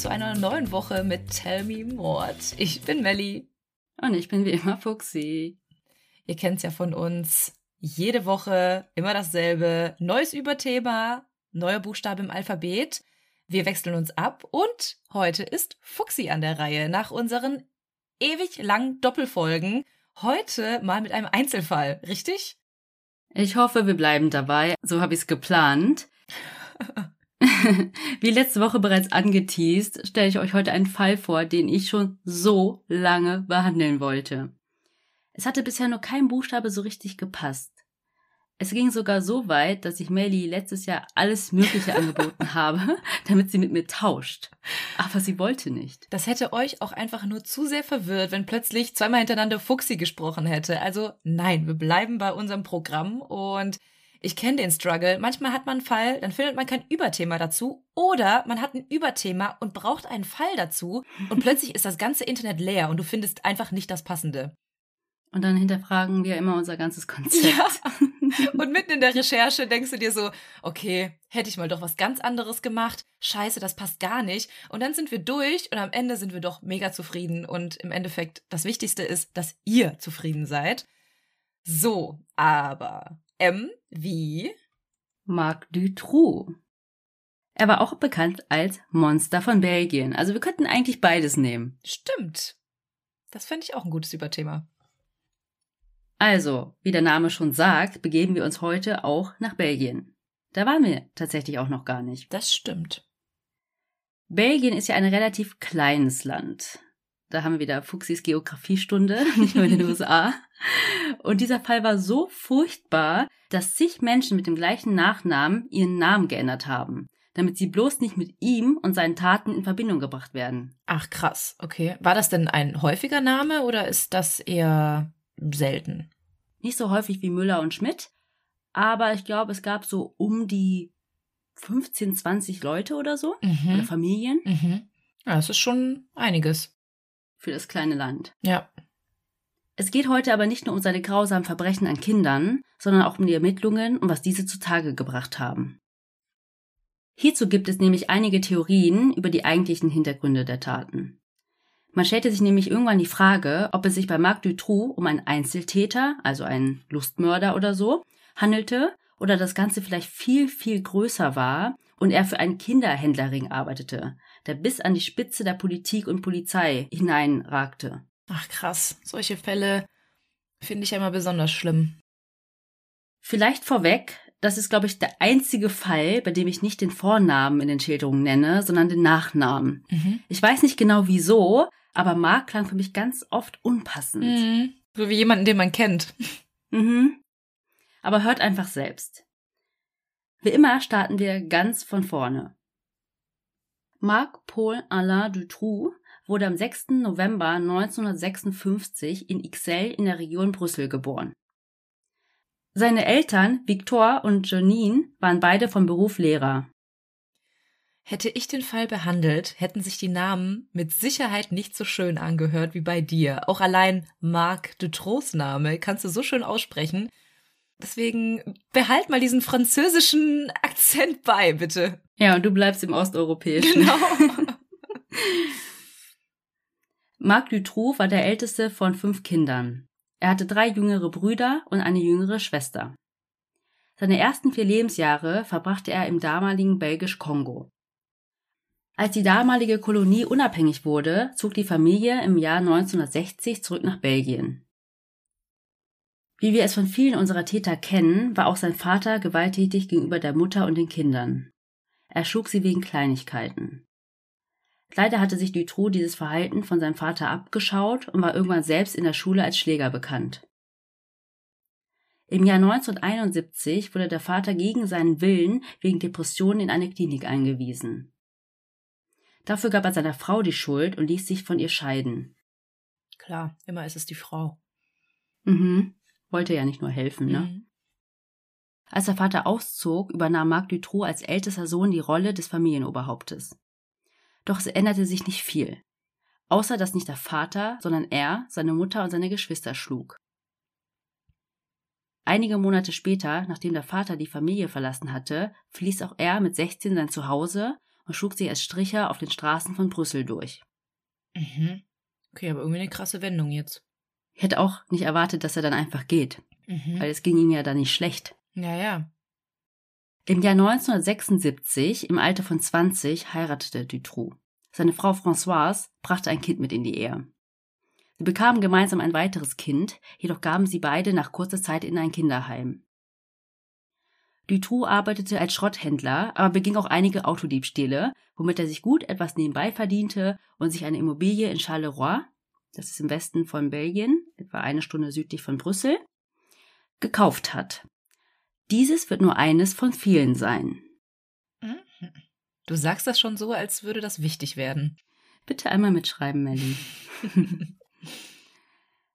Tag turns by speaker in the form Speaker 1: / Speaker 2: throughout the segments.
Speaker 1: zu einer neuen Woche mit Tell Me Mord. Ich bin Melli.
Speaker 2: Und ich bin wie immer Fuxi.
Speaker 1: Ihr kennt's ja von uns. Jede Woche immer dasselbe. Neues Überthema, neuer Buchstabe im Alphabet. Wir wechseln uns ab und heute ist Fuxi an der Reihe nach unseren ewig langen Doppelfolgen. Heute mal mit einem Einzelfall, richtig?
Speaker 2: Ich hoffe, wir bleiben dabei. So habe ich es geplant. Wie letzte Woche bereits angeteased, stelle ich euch heute einen Fall vor, den ich schon so lange behandeln wollte. Es hatte bisher nur kein Buchstabe so richtig gepasst. Es ging sogar so weit, dass ich Melly letztes Jahr alles Mögliche angeboten habe, damit sie mit mir tauscht. Aber sie wollte nicht.
Speaker 1: Das hätte euch auch einfach nur zu sehr verwirrt, wenn plötzlich zweimal hintereinander Fuxi gesprochen hätte. Also nein, wir bleiben bei unserem Programm und ich kenne den Struggle. Manchmal hat man einen Fall, dann findet man kein Überthema dazu. Oder man hat ein Überthema und braucht einen Fall dazu. Und plötzlich ist das ganze Internet leer und du findest einfach nicht das Passende.
Speaker 2: Und dann hinterfragen wir immer unser ganzes Konzept. Ja.
Speaker 1: Und mitten in der Recherche denkst du dir so, okay, hätte ich mal doch was ganz anderes gemacht. Scheiße, das passt gar nicht. Und dann sind wir durch und am Ende sind wir doch mega zufrieden. Und im Endeffekt, das Wichtigste ist, dass ihr zufrieden seid. So, aber M wie
Speaker 2: Marc Dutroux. Er war auch bekannt als Monster von Belgien. Also wir könnten eigentlich beides nehmen.
Speaker 1: Stimmt. Das fände ich auch ein gutes Überthema.
Speaker 2: Also, wie der Name schon sagt, begeben wir uns heute auch nach Belgien. Da waren wir tatsächlich auch noch gar nicht.
Speaker 1: Das stimmt.
Speaker 2: Belgien ist ja ein relativ kleines Land. Da haben wir wieder Fuchsis Geografiestunde, nicht nur in den USA. Und dieser Fall war so furchtbar, dass zig Menschen mit dem gleichen Nachnamen ihren Namen geändert haben, damit sie bloß nicht mit ihm und seinen Taten in Verbindung gebracht werden.
Speaker 1: Ach krass, okay. War das denn ein häufiger Name oder ist das eher selten.
Speaker 2: Nicht so häufig wie Müller und Schmidt, aber ich glaube, es gab so um die 15, 20 Leute oder so, mhm. oder Familien.
Speaker 1: Mhm. Ja, das ist schon einiges.
Speaker 2: Für das kleine Land.
Speaker 1: Ja.
Speaker 2: Es geht heute aber nicht nur um seine grausamen Verbrechen an Kindern, sondern auch um die Ermittlungen und was diese zutage gebracht haben. Hierzu gibt es nämlich einige Theorien über die eigentlichen Hintergründe der Taten. Man stellte sich nämlich irgendwann die Frage, ob es sich bei Marc Dutroux um einen Einzeltäter, also einen Lustmörder oder so, handelte oder das Ganze vielleicht viel, viel größer war und er für einen Kinderhändlerring arbeitete, der bis an die Spitze der Politik und Polizei hineinragte.
Speaker 1: Ach krass, solche Fälle finde ich ja immer besonders schlimm.
Speaker 2: Vielleicht vorweg, das ist, glaube ich, der einzige Fall, bei dem ich nicht den Vornamen in den Schilderungen nenne, sondern den Nachnamen. Mhm. Ich weiß nicht genau wieso, aber Mark klang für mich ganz oft unpassend.
Speaker 1: Mhm. So wie jemanden, den man kennt.
Speaker 2: Mhm. Aber hört einfach selbst. Wie immer starten wir ganz von vorne. Marc Paul Alain Dutroux wurde am 6. November 1956 in Ixelles in der Region Brüssel geboren. Seine Eltern, Victor und Janine, waren beide von Beruf Lehrer.
Speaker 1: Hätte ich den Fall behandelt, hätten sich die Namen mit Sicherheit nicht so schön angehört wie bei dir. Auch allein Marc de Trost Name kannst du so schön aussprechen. Deswegen behalt mal diesen französischen Akzent bei, bitte.
Speaker 2: Ja, und du bleibst im Osteuropäischen.
Speaker 1: Genau.
Speaker 2: Marc Dutroux war der älteste von fünf Kindern. Er hatte drei jüngere Brüder und eine jüngere Schwester. Seine ersten vier Lebensjahre verbrachte er im damaligen Belgisch-Kongo. Als die damalige Kolonie unabhängig wurde, zog die Familie im Jahr 1960 zurück nach Belgien. Wie wir es von vielen unserer Täter kennen, war auch sein Vater gewalttätig gegenüber der Mutter und den Kindern. Er schlug sie wegen Kleinigkeiten. Leider hatte sich Dutroux dieses Verhalten von seinem Vater abgeschaut und war irgendwann selbst in der Schule als Schläger bekannt. Im Jahr 1971 wurde der Vater gegen seinen Willen wegen Depressionen in eine Klinik eingewiesen. Dafür gab er seiner Frau die Schuld und ließ sich von ihr scheiden.
Speaker 1: Klar, immer ist es die Frau.
Speaker 2: Mhm. Wollte ja nicht nur helfen, ne? Mhm. Als der Vater auszog, übernahm Marc Dutroux als ältester Sohn die Rolle des Familienoberhauptes. Doch es änderte sich nicht viel. Außer dass nicht der Vater, sondern er, seine Mutter und seine Geschwister schlug. Einige Monate später, nachdem der Vater die Familie verlassen hatte, verließ auch er mit 16 sein Zuhause und schlug sich als Stricher auf den Straßen von Brüssel durch.
Speaker 1: Mhm. Okay, aber irgendwie eine krasse Wendung jetzt.
Speaker 2: Ich hätte auch nicht erwartet, dass er dann einfach geht,
Speaker 1: Mhm.
Speaker 2: weil es ging ihm ja dann nicht schlecht.
Speaker 1: Ja, ja.
Speaker 2: Im Jahr 1976, im Alter von 20, heiratete Dutroux. Seine Frau Françoise brachte ein Kind mit in die Ehe. Sie bekamen gemeinsam ein weiteres Kind, jedoch gaben sie beide nach kurzer Zeit in ein Kinderheim. Dutroux arbeitete als Schrotthändler, aber beging auch einige Autodiebstähle, womit er sich gut etwas nebenbei verdiente und sich eine Immobilie in Charleroi, das ist im Westen von Belgien, etwa eine Stunde südlich von Brüssel, gekauft hat. Dieses wird nur eines von vielen sein.
Speaker 1: Mhm. Du sagst das schon so, als würde das wichtig werden.
Speaker 2: Bitte einmal mitschreiben, Melly.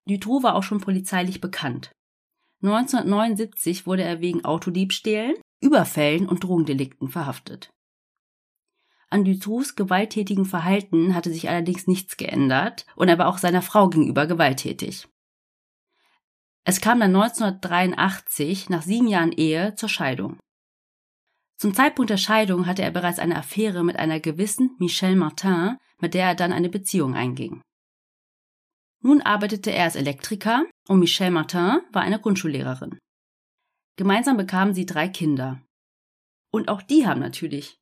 Speaker 2: Dutroux war auch schon polizeilich bekannt. 1979 wurde er wegen Autodiebstählen, Überfällen und Drogendelikten verhaftet. An Dutroux gewalttätigen Verhalten hatte sich allerdings nichts geändert und er war auch seiner Frau gegenüber gewalttätig. Es kam dann 1983 nach sieben Jahren Ehe zur Scheidung. Zum Zeitpunkt der Scheidung hatte er bereits eine Affäre mit einer gewissen Michelle Martin, mit der er dann eine Beziehung einging. Nun arbeitete er als Elektriker und Michelle Martin war eine Grundschullehrerin. Gemeinsam bekamen sie drei Kinder. Und auch die haben natürlich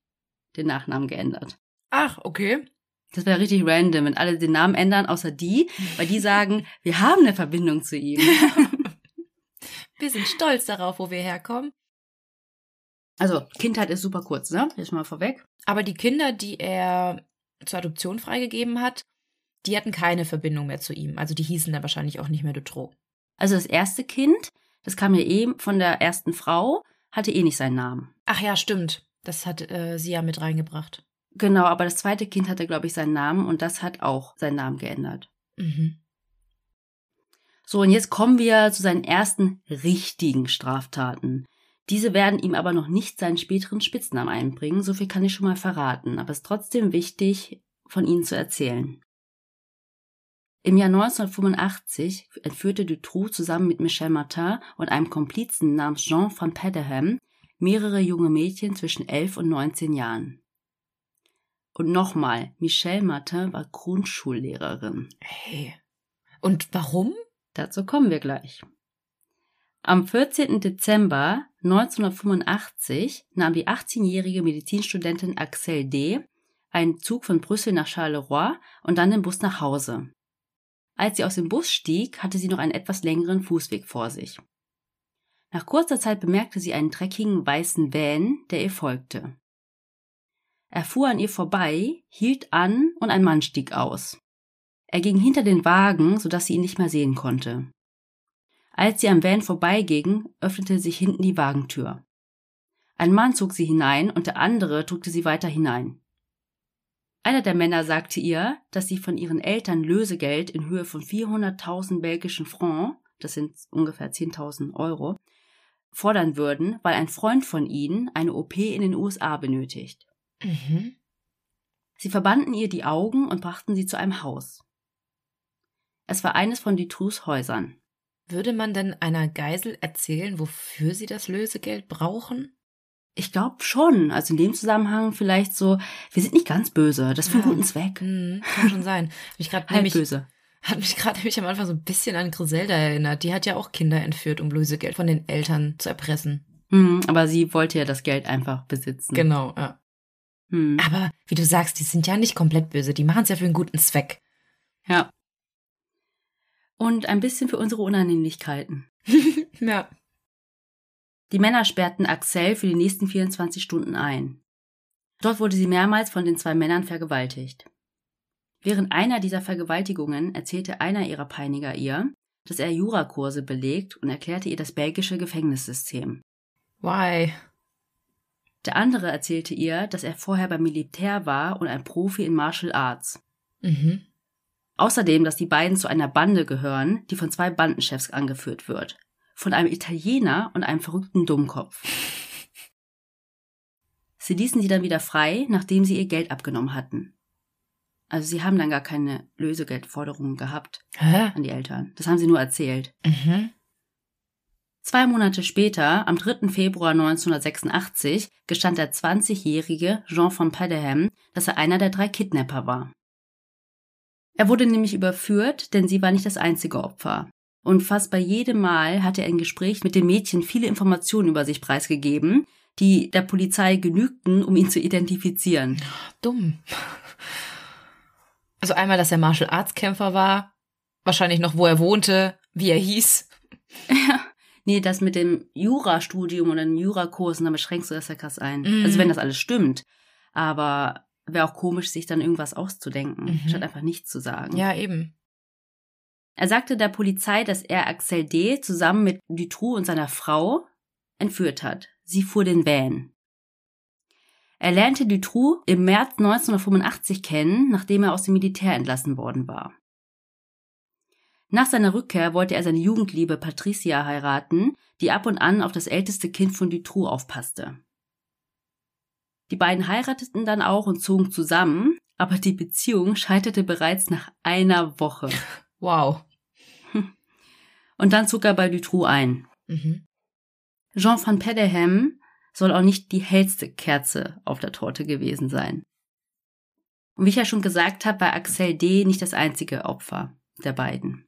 Speaker 2: den Nachnamen geändert.
Speaker 1: Ach, okay.
Speaker 2: Das wäre richtig random, wenn alle den Namen ändern, außer die, weil die sagen, wir haben eine Verbindung zu ihm.
Speaker 1: Wir sind stolz darauf, wo wir herkommen.
Speaker 2: Also, Kindheit ist super kurz, ne? Jetzt mal vorweg.
Speaker 1: Aber die Kinder, die er zur Adoption freigegeben hat, die hatten keine Verbindung mehr zu ihm. Also die hießen dann wahrscheinlich auch nicht mehr Dutroux.
Speaker 2: Also das erste Kind, das kam ja eben von der ersten Frau, hatte eh nicht seinen Namen.
Speaker 1: Ach ja, stimmt. Das hat äh, sie ja mit reingebracht.
Speaker 2: Genau, aber das zweite Kind hatte, glaube ich, seinen Namen und das hat auch seinen Namen geändert.
Speaker 1: Mhm.
Speaker 2: So, und jetzt kommen wir zu seinen ersten richtigen Straftaten. Diese werden ihm aber noch nicht seinen späteren Spitznamen einbringen, so viel kann ich schon mal verraten, aber es ist trotzdem wichtig, von ihnen zu erzählen. Im Jahr 1985 entführte Dutroux zusammen mit Michel Martin und einem Komplizen namens Jean van Pedderham mehrere junge Mädchen zwischen 11 und 19 Jahren. Und nochmal, Michelle Martin war Grundschullehrerin.
Speaker 1: Hey. Und warum?
Speaker 2: Dazu kommen wir gleich. Am 14. Dezember 1985 nahm die 18-jährige Medizinstudentin Axel D. einen Zug von Brüssel nach Charleroi und dann den Bus nach Hause. Als sie aus dem Bus stieg, hatte sie noch einen etwas längeren Fußweg vor sich. Nach kurzer Zeit bemerkte sie einen dreckigen weißen Van, der ihr folgte. Er fuhr an ihr vorbei, hielt an und ein Mann stieg aus. Er ging hinter den Wagen, sodass sie ihn nicht mehr sehen konnte. Als sie am Van vorbeiging, öffnete sich hinten die Wagentür. Ein Mann zog sie hinein und der andere drückte sie weiter hinein. Einer der Männer sagte ihr, dass sie von ihren Eltern Lösegeld in Höhe von 400.000 belgischen Francs, das sind ungefähr 10.000 Euro, fordern würden, weil ein Freund von ihnen eine OP in den USA benötigt.
Speaker 1: Mhm.
Speaker 2: Sie verbanden ihr die Augen und brachten sie zu einem Haus. Es war eines von Dutroux Häusern.
Speaker 1: Würde man denn einer Geisel erzählen, wofür sie das Lösegeld brauchen?
Speaker 2: Ich glaube schon. Also in dem Zusammenhang vielleicht so, wir sind nicht ganz böse, das ist für einen
Speaker 1: Ja.
Speaker 2: guten Zweck.
Speaker 1: Hm, kann schon sein. Hab mich gerade nämlich
Speaker 2: böse.
Speaker 1: hat mich gerade nämlich am Anfang so ein bisschen an Griselda erinnert. Die hat ja auch Kinder entführt, um Lösegeld von den Eltern zu erpressen.
Speaker 2: Hm, aber sie wollte ja das Geld einfach besitzen.
Speaker 1: Genau, ja.
Speaker 2: Hm.
Speaker 1: Aber wie du sagst, die sind ja nicht komplett böse. Die machen es ja für einen guten Zweck.
Speaker 2: Ja. Und ein bisschen für unsere Unannehmlichkeiten.
Speaker 1: ja.
Speaker 2: Die Männer sperrten Axel für die nächsten 24 Stunden ein. Dort wurde sie mehrmals von den zwei Männern vergewaltigt. Während einer dieser Vergewaltigungen erzählte einer ihrer Peiniger ihr, dass er Jurakurse belegt und erklärte ihr das belgische Gefängnissystem.
Speaker 1: Why?
Speaker 2: Der andere erzählte ihr, dass er vorher beim Militär war und ein Profi in Martial Arts.
Speaker 1: Mhm.
Speaker 2: Außerdem, dass die beiden zu einer Bande gehören, die von zwei Bandenchefs angeführt wird. Von einem Italiener und einem verrückten Dummkopf. Sie ließen sie dann wieder frei, nachdem sie ihr Geld abgenommen hatten. Also sie haben dann gar keine Lösegeldforderungen gehabt
Speaker 1: Hä?
Speaker 2: an die Eltern. Das haben sie nur erzählt.
Speaker 1: Mhm.
Speaker 2: Zwei Monate später, am 3. Februar 1986, gestand der 20-jährige Jean von Padeham, dass er einer der drei Kidnapper war. Er wurde nämlich überführt, denn sie war nicht das einzige Opfer. Und fast bei jedem Mal hatte er in Gespräch mit dem Mädchen viele Informationen über sich preisgegeben, die der Polizei genügten, um ihn zu identifizieren.
Speaker 1: Dumm. Also einmal, dass er Martial Arts Kämpfer war, wahrscheinlich noch, wo er wohnte, wie er hieß.
Speaker 2: Ja. Nee, das mit dem Jurastudium oder den Jurakursen, damit schränkst du das ja krass ein.
Speaker 1: Mhm.
Speaker 2: Also wenn das alles stimmt. Aber wäre auch komisch, sich dann irgendwas auszudenken,
Speaker 1: Mhm.
Speaker 2: statt einfach nichts zu sagen.
Speaker 1: Ja, eben.
Speaker 2: Er sagte der Polizei, dass er Axel D. zusammen mit Dutroux und seiner Frau entführt hat. Sie fuhr den Van. Er lernte Dutroux im März 1985 kennen, nachdem er aus dem Militär entlassen worden war. Nach seiner Rückkehr wollte er seine Jugendliebe Patricia heiraten, die ab und an auf das älteste Kind von Dutroux aufpasste. Die beiden heirateten dann auch und zogen zusammen, aber die Beziehung scheiterte bereits nach einer Woche.
Speaker 1: Wow.
Speaker 2: Und dann zog er bei Dutroux ein.
Speaker 1: Mhm.
Speaker 2: Jean van Pedderham soll auch nicht die hellste Kerze auf der Torte gewesen sein. Und wie ich ja schon gesagt habe, war Axel D. nicht das einzige Opfer der beiden.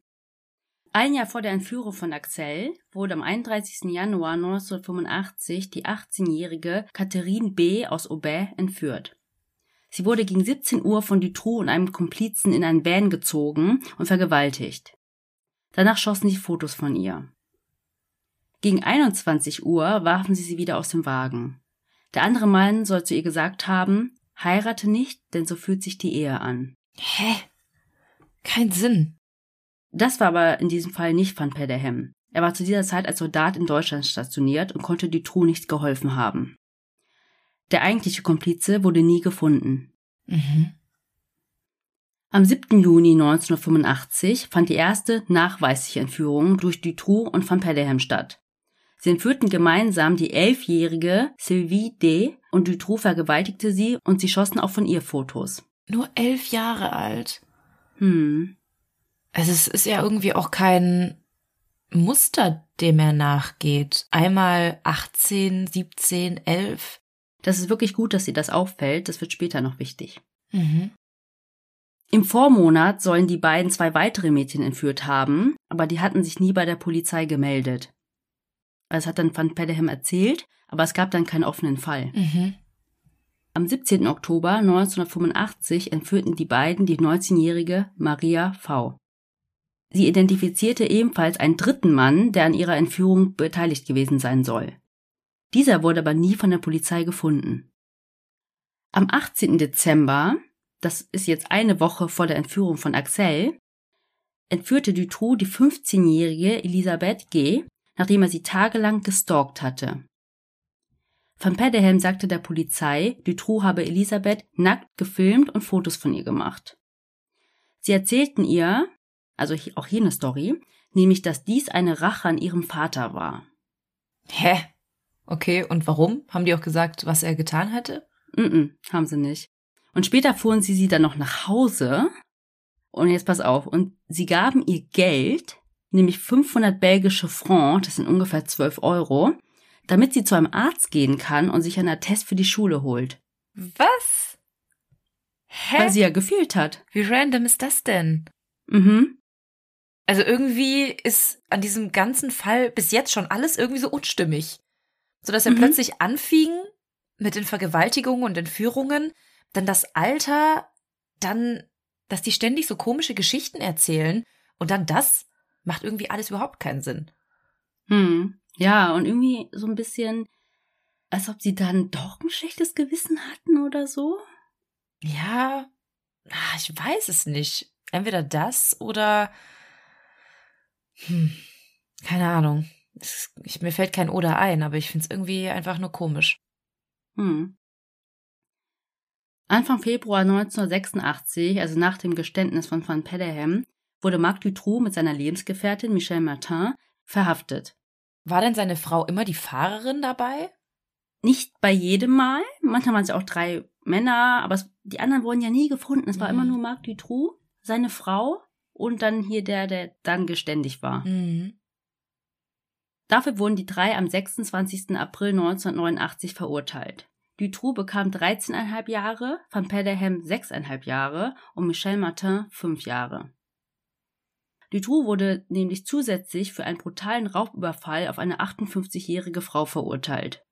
Speaker 2: Ein Jahr vor der Entführung von Axel wurde am 31. Januar 1985 die 18-jährige Catherine B. aus Aubais entführt. Sie wurde gegen 17 Uhr von Dutroux und einem Komplizen in ein Van gezogen und vergewaltigt. Danach schossen sie Fotos von ihr. Gegen 21 Uhr warfen sie sie wieder aus dem Wagen. Der andere Mann soll zu ihr gesagt haben, heirate nicht, denn so fühlt sich die Ehe an.
Speaker 1: Hä? Kein Sinn.
Speaker 2: Das war aber in diesem Fall nicht Van Pedderham. Er war zu dieser Zeit als Soldat in Deutschland stationiert und konnte Dutroux nicht geholfen haben. Der eigentliche Komplize wurde nie gefunden.
Speaker 1: Mhm.
Speaker 2: Am 7. Juni 1985 fand die erste nachweisliche Entführung durch Dutroux und Van Pedderham statt. Sie entführten gemeinsam die elfjährige Sylvie D. und Dutroux vergewaltigte sie und sie schossen auch von ihr Fotos.
Speaker 1: Nur elf Jahre alt.
Speaker 2: Hm.
Speaker 1: Also es ist ja irgendwie auch kein Muster, dem er nachgeht. Einmal 18, 17, 11.
Speaker 2: Das ist wirklich gut, dass ihr das auffällt. Das wird später noch wichtig.
Speaker 1: Mhm.
Speaker 2: Im Vormonat sollen die beiden zwei weitere Mädchen entführt haben, aber die hatten sich nie bei der Polizei gemeldet. Das hat dann Van Pedderham erzählt, aber es gab dann keinen offenen Fall.
Speaker 1: Mhm.
Speaker 2: Am 17. Oktober 1985 entführten die beiden die 19-jährige Maria V. Sie identifizierte ebenfalls einen dritten Mann, der an ihrer Entführung beteiligt gewesen sein soll. Dieser wurde aber nie von der Polizei gefunden. Am 18. Dezember, das ist jetzt eine Woche vor der Entführung von Axel, entführte Dutroux die 15-jährige Elisabeth G., nachdem er sie tagelang gestalkt hatte. Van Pedderham sagte der Polizei, Dutroux habe Elisabeth nackt gefilmt und Fotos von ihr gemacht. Sie erzählten ihr, also auch hier eine Story, nämlich, dass dies eine Rache an ihrem Vater war.
Speaker 1: Hä? Okay, und warum? Haben die auch gesagt, was er getan hätte?
Speaker 2: Mm, -mm haben sie nicht. Und später fuhren sie sie dann noch nach Hause. Und jetzt pass auf. Und sie gaben ihr Geld, nämlich 500 belgische Francs, das sind ungefähr 12 Euro, damit sie zu einem Arzt gehen kann und sich einen Attest für die Schule holt.
Speaker 1: Was? Hä?
Speaker 2: Weil sie ja gefehlt hat.
Speaker 1: Wie random ist das denn?
Speaker 2: Mhm.
Speaker 1: Also irgendwie ist an diesem ganzen Fall bis jetzt schon alles irgendwie so unstimmig. So dass er
Speaker 2: Mhm.
Speaker 1: plötzlich anfing mit den Vergewaltigungen und Entführungen, dann das Alter, dann, dass die ständig so komische Geschichten erzählen und dann das macht irgendwie alles überhaupt keinen Sinn.
Speaker 2: Hm. Ja, und irgendwie so ein bisschen, als ob sie dann doch ein schlechtes Gewissen hatten oder so.
Speaker 1: Ja, ah, ich weiß es nicht. Entweder das oder hm, keine Ahnung. Es, ich, mir fällt kein Oder ein, aber ich finde es irgendwie einfach nur komisch.
Speaker 2: Hm. Anfang Februar 1986, also nach dem Geständnis von Van Pedderham, wurde Marc Dutroux mit seiner Lebensgefährtin Michelle Martin verhaftet.
Speaker 1: War denn seine Frau immer die Fahrerin dabei?
Speaker 2: Nicht bei jedem Mal, manchmal waren es auch drei Männer, aber es, die anderen wurden ja nie gefunden. Es war
Speaker 1: Mhm.
Speaker 2: immer nur Marc Dutroux, seine Frau und dann hier der, der dann geständig war.
Speaker 1: Mhm.
Speaker 2: Dafür wurden die drei am 26. April 1989 verurteilt. Dutroux bekam 13,5 Jahre, Van Pederham 6,5 Jahre und Michel Martin 5 Jahre. Dutroux wurde nämlich zusätzlich für einen brutalen Raubüberfall auf eine 58-jährige Frau verurteilt.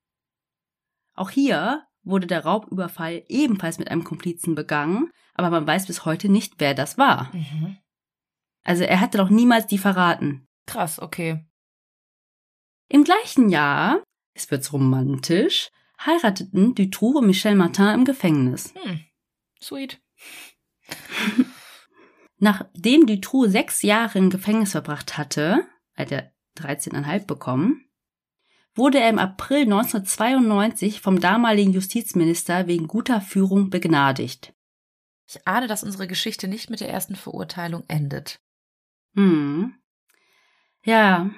Speaker 2: Auch hier wurde der Raubüberfall ebenfalls mit einem Komplizen begangen, aber man weiß bis heute nicht, wer das war. Mhm. Also er hatte doch niemals die verraten.
Speaker 1: Krass, okay.
Speaker 2: Im gleichen Jahr, es wird's romantisch, heirateten Dutroux und Michel Martin im Gefängnis.
Speaker 1: Hm. Sweet.
Speaker 2: Nachdem Dutroux sechs Jahre im Gefängnis verbracht hatte, hat er 13,5 bekommen, wurde er im April 1992 vom damaligen Justizminister wegen guter Führung begnadigt.
Speaker 1: Ich ahne, dass unsere Geschichte nicht mit der ersten Verurteilung endet.
Speaker 2: Hm. Ja,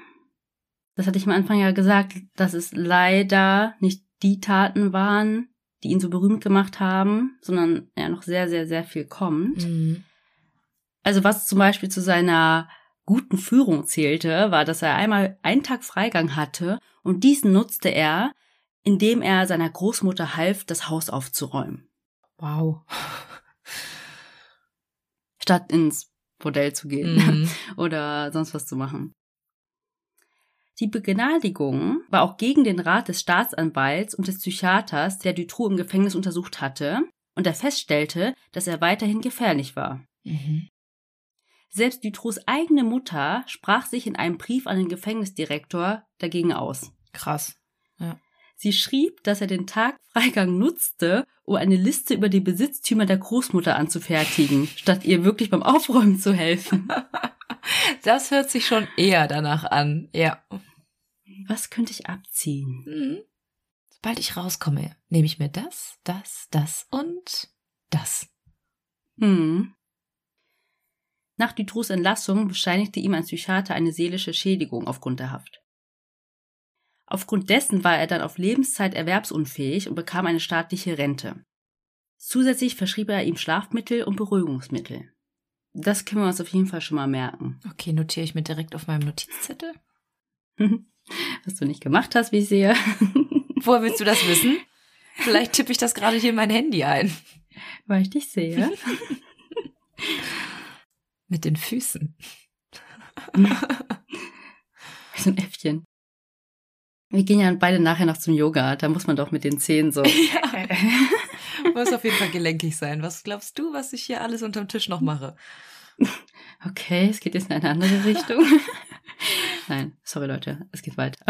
Speaker 2: das hatte ich am Anfang ja gesagt, dass es leider nicht die Taten waren, die ihn so berühmt gemacht haben, sondern ja noch sehr, sehr, sehr viel kommt. Mhm. Also was zum Beispiel zu seiner guten Führung zählte, war, dass er einmal einen Tag Freigang hatte und diesen nutzte er, indem er seiner Großmutter half, das Haus aufzuräumen.
Speaker 1: Wow.
Speaker 2: Statt ins Bordell zu gehen mhm. oder sonst was zu machen. Die Begnadigung war auch gegen den Rat des Staatsanwalts und des Psychiaters, der Dutroux im Gefängnis untersucht hatte, und er feststellte, dass er weiterhin gefährlich war. Mhm. Selbst Dutroux eigene Mutter sprach sich in einem Brief an den Gefängnisdirektor dagegen aus.
Speaker 1: Krass.
Speaker 2: Sie schrieb, dass er den Tag Freigang nutzte, um eine Liste über die Besitztümer der Großmutter anzufertigen, statt ihr wirklich beim Aufräumen zu helfen.
Speaker 1: Das hört sich schon eher danach an, ja.
Speaker 2: Was könnte ich abziehen? Mhm.
Speaker 1: Sobald ich rauskomme, nehme ich mir das, das, das und das.
Speaker 2: Hm. Nach Dutroux Entlassung bescheinigte ihm ein Psychiater eine seelische Schädigung aufgrund der Haft. Aufgrund dessen war er dann auf Lebenszeit erwerbsunfähig und bekam eine staatliche Rente. Zusätzlich verschrieb er ihm Schlafmittel und Beruhigungsmittel. Das können wir uns auf jeden Fall schon mal merken.
Speaker 1: Okay, notiere ich mir direkt auf meinem Notizzettel.
Speaker 2: Was du nicht gemacht hast, wie ich sehe.
Speaker 1: Woher willst du das wissen? Vielleicht tippe ich das gerade hier in mein Handy ein.
Speaker 2: Weil ich dich sehe.
Speaker 1: Mit den Füßen.
Speaker 2: So ein Äffchen. Wir gehen ja beide nachher noch zum Yoga. Da muss man doch mit den Zehen so. Ja.
Speaker 1: Muss auf jeden Fall gelenkig sein. Was glaubst du, was ich hier alles unterm Tisch noch mache?
Speaker 2: Okay, es geht jetzt in eine andere Richtung. Nein, sorry Leute, es geht weiter.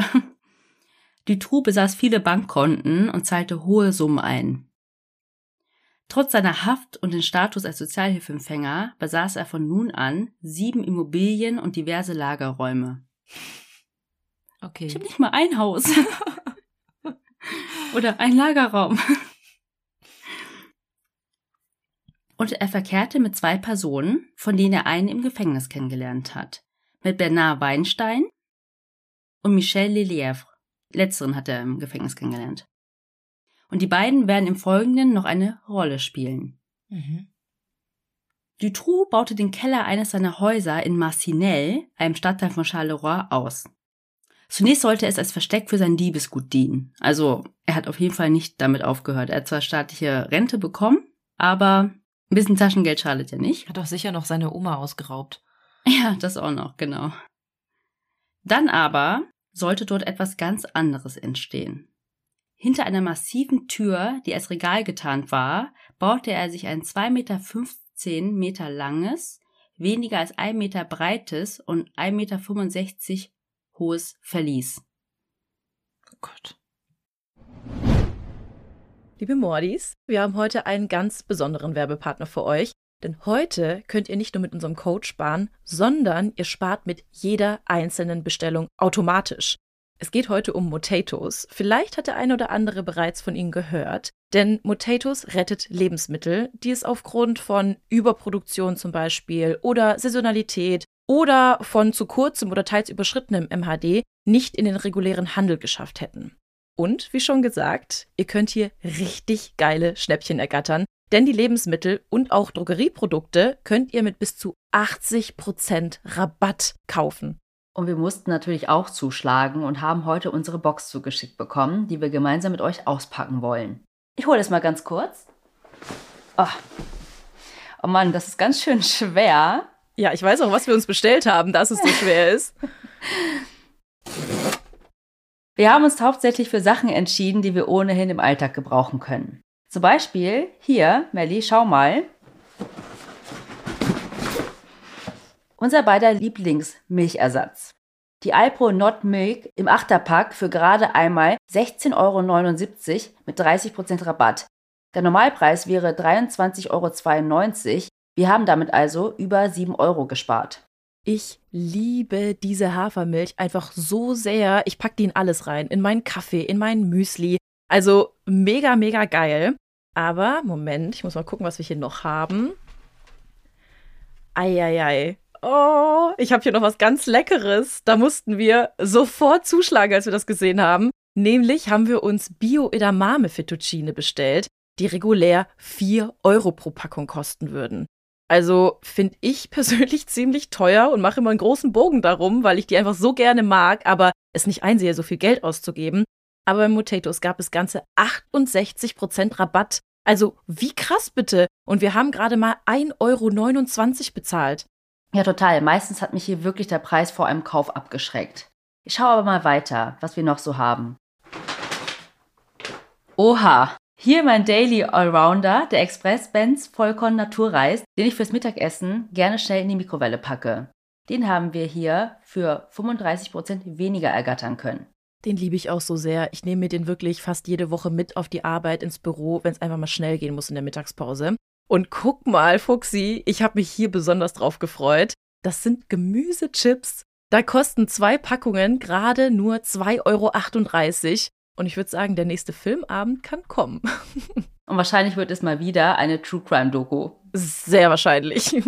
Speaker 2: Dutroux besaß viele Bankkonten und zahlte hohe Summen ein. Trotz seiner Haft und den Status als Sozialhilfeempfänger besaß er von nun an sieben Immobilien und diverse Lagerräume.
Speaker 1: Okay.
Speaker 2: Ich habe nicht mal ein Haus. Oder ein Lagerraum. Und er verkehrte mit zwei Personen, von denen er einen im Gefängnis kennengelernt hat. Mit Bernard Weinstein und Michel Lelièvre. Letzteren hat er im Gefängnis kennengelernt. Und die beiden werden im Folgenden noch eine Rolle spielen. Mhm. Dutroux baute den Keller eines seiner Häuser in Marcinelle, einem Stadtteil von Charleroi, aus. Zunächst sollte es als Versteck für sein Diebesgut dienen. Also er hat auf jeden Fall nicht damit aufgehört. Er hat zwar staatliche Rente bekommen, aber ein bisschen Taschengeld schadet ja nicht.
Speaker 1: Hat doch sicher noch seine Oma ausgeraubt.
Speaker 2: Ja, das auch noch, genau. Dann aber sollte dort etwas ganz anderes entstehen. Hinter einer massiven Tür, die als Regal getarnt war, baute er sich ein 2,15 Meter, Meter langes, weniger als 1 Meter breites und 1,65 Meter hohes Verlies.
Speaker 1: Oh Gott.
Speaker 3: Liebe Mordis, wir haben heute einen ganz besonderen Werbepartner für euch. Denn heute könnt ihr nicht nur mit unserem Code sparen, sondern ihr spart mit jeder einzelnen Bestellung automatisch. Es geht heute um Motatos. Vielleicht hat der eine oder andere bereits von ihnen gehört, denn Motatos rettet Lebensmittel, die es aufgrund von Überproduktion zum Beispiel oder Saisonalität oder von zu kurzem oder teils überschrittenem MHD nicht in den regulären Handel geschafft hätten. Und wie schon gesagt, ihr könnt hier richtig geile Schnäppchen ergattern, denn die Lebensmittel und auch Drogerieprodukte könnt ihr mit bis zu 80% Rabatt kaufen.
Speaker 2: Und wir mussten natürlich auch zuschlagen und haben heute unsere Box zugeschickt bekommen, die wir gemeinsam mit euch auspacken wollen. Ich hole es mal ganz kurz. Oh. oh Mann, das ist ganz schön schwer.
Speaker 1: Ja, ich weiß auch, was wir uns bestellt haben, dass es so schwer ist.
Speaker 2: Wir haben uns hauptsächlich für Sachen entschieden, die wir ohnehin im Alltag gebrauchen können. Zum Beispiel hier, Melli, schau mal. Unser beider Lieblingsmilchersatz. Die Alpro Not Milk im Achterpack für gerade einmal 16,79 Euro mit 30% Rabatt. Der Normalpreis wäre 23,92 Euro. Wir haben damit also über 7 Euro gespart.
Speaker 1: Ich liebe diese Hafermilch einfach so sehr. Ich packe die in alles rein. In meinen Kaffee, in meinen Müsli. Also mega, mega geil. Aber, Moment, ich muss mal gucken, was wir hier noch haben. Eieiei. Oh, ich habe hier noch was ganz Leckeres. Da mussten wir sofort zuschlagen, als wir das gesehen haben. Nämlich haben wir uns Bio-Edamame Fettuccine bestellt, die regulär 4 Euro pro Packung kosten würden. Also finde ich persönlich ziemlich teuer und mache immer einen großen Bogen darum, weil ich die einfach so gerne mag, aber es nicht einsehe, so viel Geld auszugeben. Aber bei Motatos gab es ganze 68% Rabatt. Also wie krass bitte. Und wir haben gerade mal 1,29 Euro bezahlt.
Speaker 2: Ja, total. Meistens hat mich hier wirklich der Preis vor einem Kauf abgeschreckt. Ich schaue aber mal weiter, was wir noch so haben. Oha, hier mein Daily Allrounder, der Express Benz Vollkorn Naturreis, den ich fürs Mittagessen gerne schnell in die Mikrowelle packe. Den haben wir hier für 35% weniger ergattern können.
Speaker 1: Den liebe ich auch so sehr. Ich nehme mir den wirklich fast jede Woche mit auf die Arbeit ins Büro, wenn es einfach mal schnell gehen muss in der Mittagspause. Und guck mal, Fuxi, ich habe mich hier besonders drauf gefreut. Das sind Gemüsechips. Da kosten zwei Packungen gerade nur 2,38 Euro. Und ich würde sagen, der nächste Filmabend kann kommen.
Speaker 2: Und wahrscheinlich wird es mal wieder eine True Crime Doku.
Speaker 1: Sehr wahrscheinlich.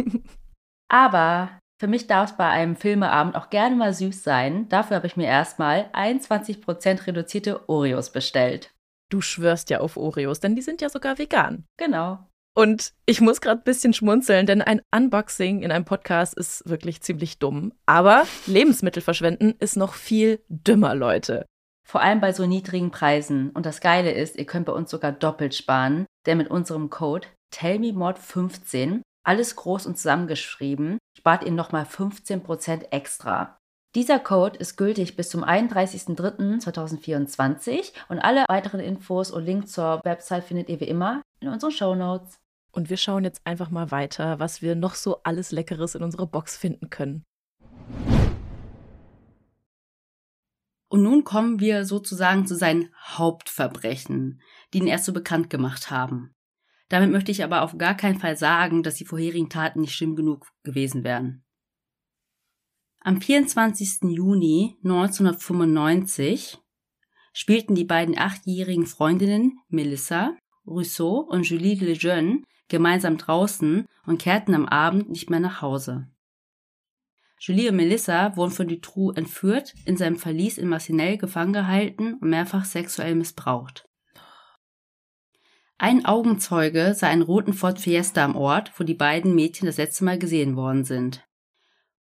Speaker 2: Aber für mich darf es bei einem Filmeabend auch gerne mal süß sein. Dafür habe ich mir erstmal 21% reduzierte Oreos bestellt.
Speaker 1: Du schwörst ja auf Oreos, denn die sind ja sogar vegan.
Speaker 2: Genau.
Speaker 1: Und ich muss gerade ein bisschen schmunzeln, denn ein Unboxing in einem Podcast ist wirklich ziemlich dumm. Aber Lebensmittel verschwenden ist noch viel dümmer, Leute.
Speaker 2: Vor allem bei so niedrigen Preisen. Und das Geile ist, ihr könnt bei uns sogar doppelt sparen, denn mit unserem Code TellMeMod15, alles groß und zusammengeschrieben, spart ihr nochmal 15% extra. Dieser Code ist gültig bis zum 31.03.2024 und alle weiteren Infos und Links zur Website findet ihr wie immer in unseren Show Notes.
Speaker 1: Und wir schauen jetzt einfach mal weiter, was wir noch so alles Leckeres in unserer Box finden können.
Speaker 2: Und nun kommen wir sozusagen zu seinen Hauptverbrechen, die ihn erst so bekannt gemacht haben. Damit möchte ich aber auf gar keinen Fall sagen, dass die vorherigen Taten nicht schlimm genug gewesen wären. Am 24. Juni 1995 spielten die beiden achtjährigen Freundinnen Melissa Rousseau und Julie Lejeune gemeinsam draußen und kehrten am Abend nicht mehr nach Hause. Julie und Melissa wurden von Dutroux entführt, in seinem Verlies in Massinel gefangen gehalten und mehrfach sexuell missbraucht. Ein Augenzeuge sah einen roten Ford Fiesta am Ort, wo die beiden Mädchen das letzte Mal gesehen worden sind.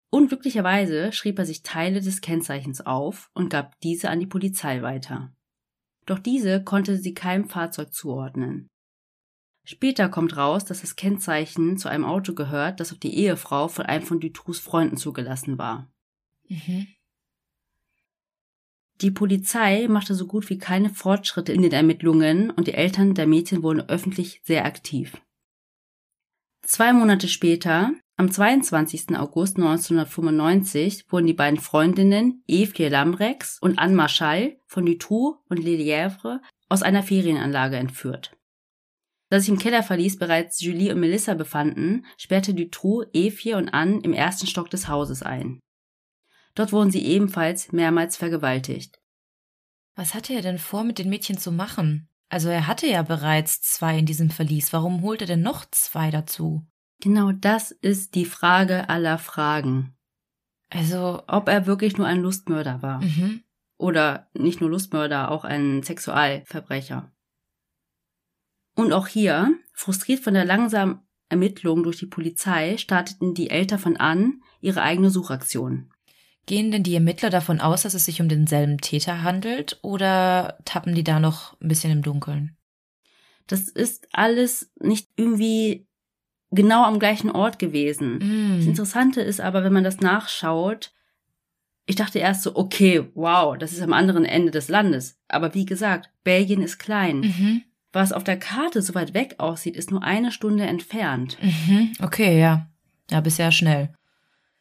Speaker 2: Unglücklicherweise schrieb er sich Teile des Kennzeichens auf und gab diese an die Polizei weiter. Doch diese konnte sie keinem Fahrzeug zuordnen. Später kommt raus, dass das Kennzeichen zu einem Auto gehört, das auf die Ehefrau von einem von Dutroux Freunden zugelassen war. Mhm. Die Polizei machte so gut wie keine Fortschritte in den Ermittlungen und die Eltern der Mädchen wurden öffentlich sehr aktiv. Zwei Monate später, am 22. August 1995, wurden die beiden Freundinnen Eve Lambrex und Anne Marchal von Dutroux und Lelièvre aus einer Ferienanlage entführt. Da sich im Kellerverlies bereits Julie und Melissa befanden, sperrte Dutroux Evie und Anne im ersten Stock des Hauses ein. Dort wurden sie ebenfalls mehrmals vergewaltigt.
Speaker 4: Was hatte er denn vor, mit den Mädchen zu machen? Also er hatte ja bereits zwei in diesem Verlies. Warum holt er denn noch zwei dazu?
Speaker 2: Genau das ist die Frage aller Fragen. Also, ob er wirklich nur ein Lustmörder war. Mhm. Oder nicht nur Lustmörder, auch ein Sexualverbrecher. Und auch hier, frustriert von der langsamen Ermittlung durch die Polizei, starteten die Eltern von Anne ihre eigene Suchaktion.
Speaker 1: Gehen denn die Ermittler davon aus, dass es sich um denselben Täter handelt oder tappen die da noch ein bisschen im Dunkeln?
Speaker 2: Das ist alles nicht irgendwie genau am gleichen Ort gewesen.
Speaker 1: Mm.
Speaker 2: Das Interessante ist aber, wenn man das nachschaut, ich dachte erst so, okay, wow, das ist am anderen Ende des Landes. Aber wie gesagt, Belgien ist klein.
Speaker 1: Mhm.
Speaker 2: Was auf der Karte so weit weg aussieht, ist nur eine Stunde entfernt.
Speaker 1: Mhm. Okay, ja. Ja, bisher schnell.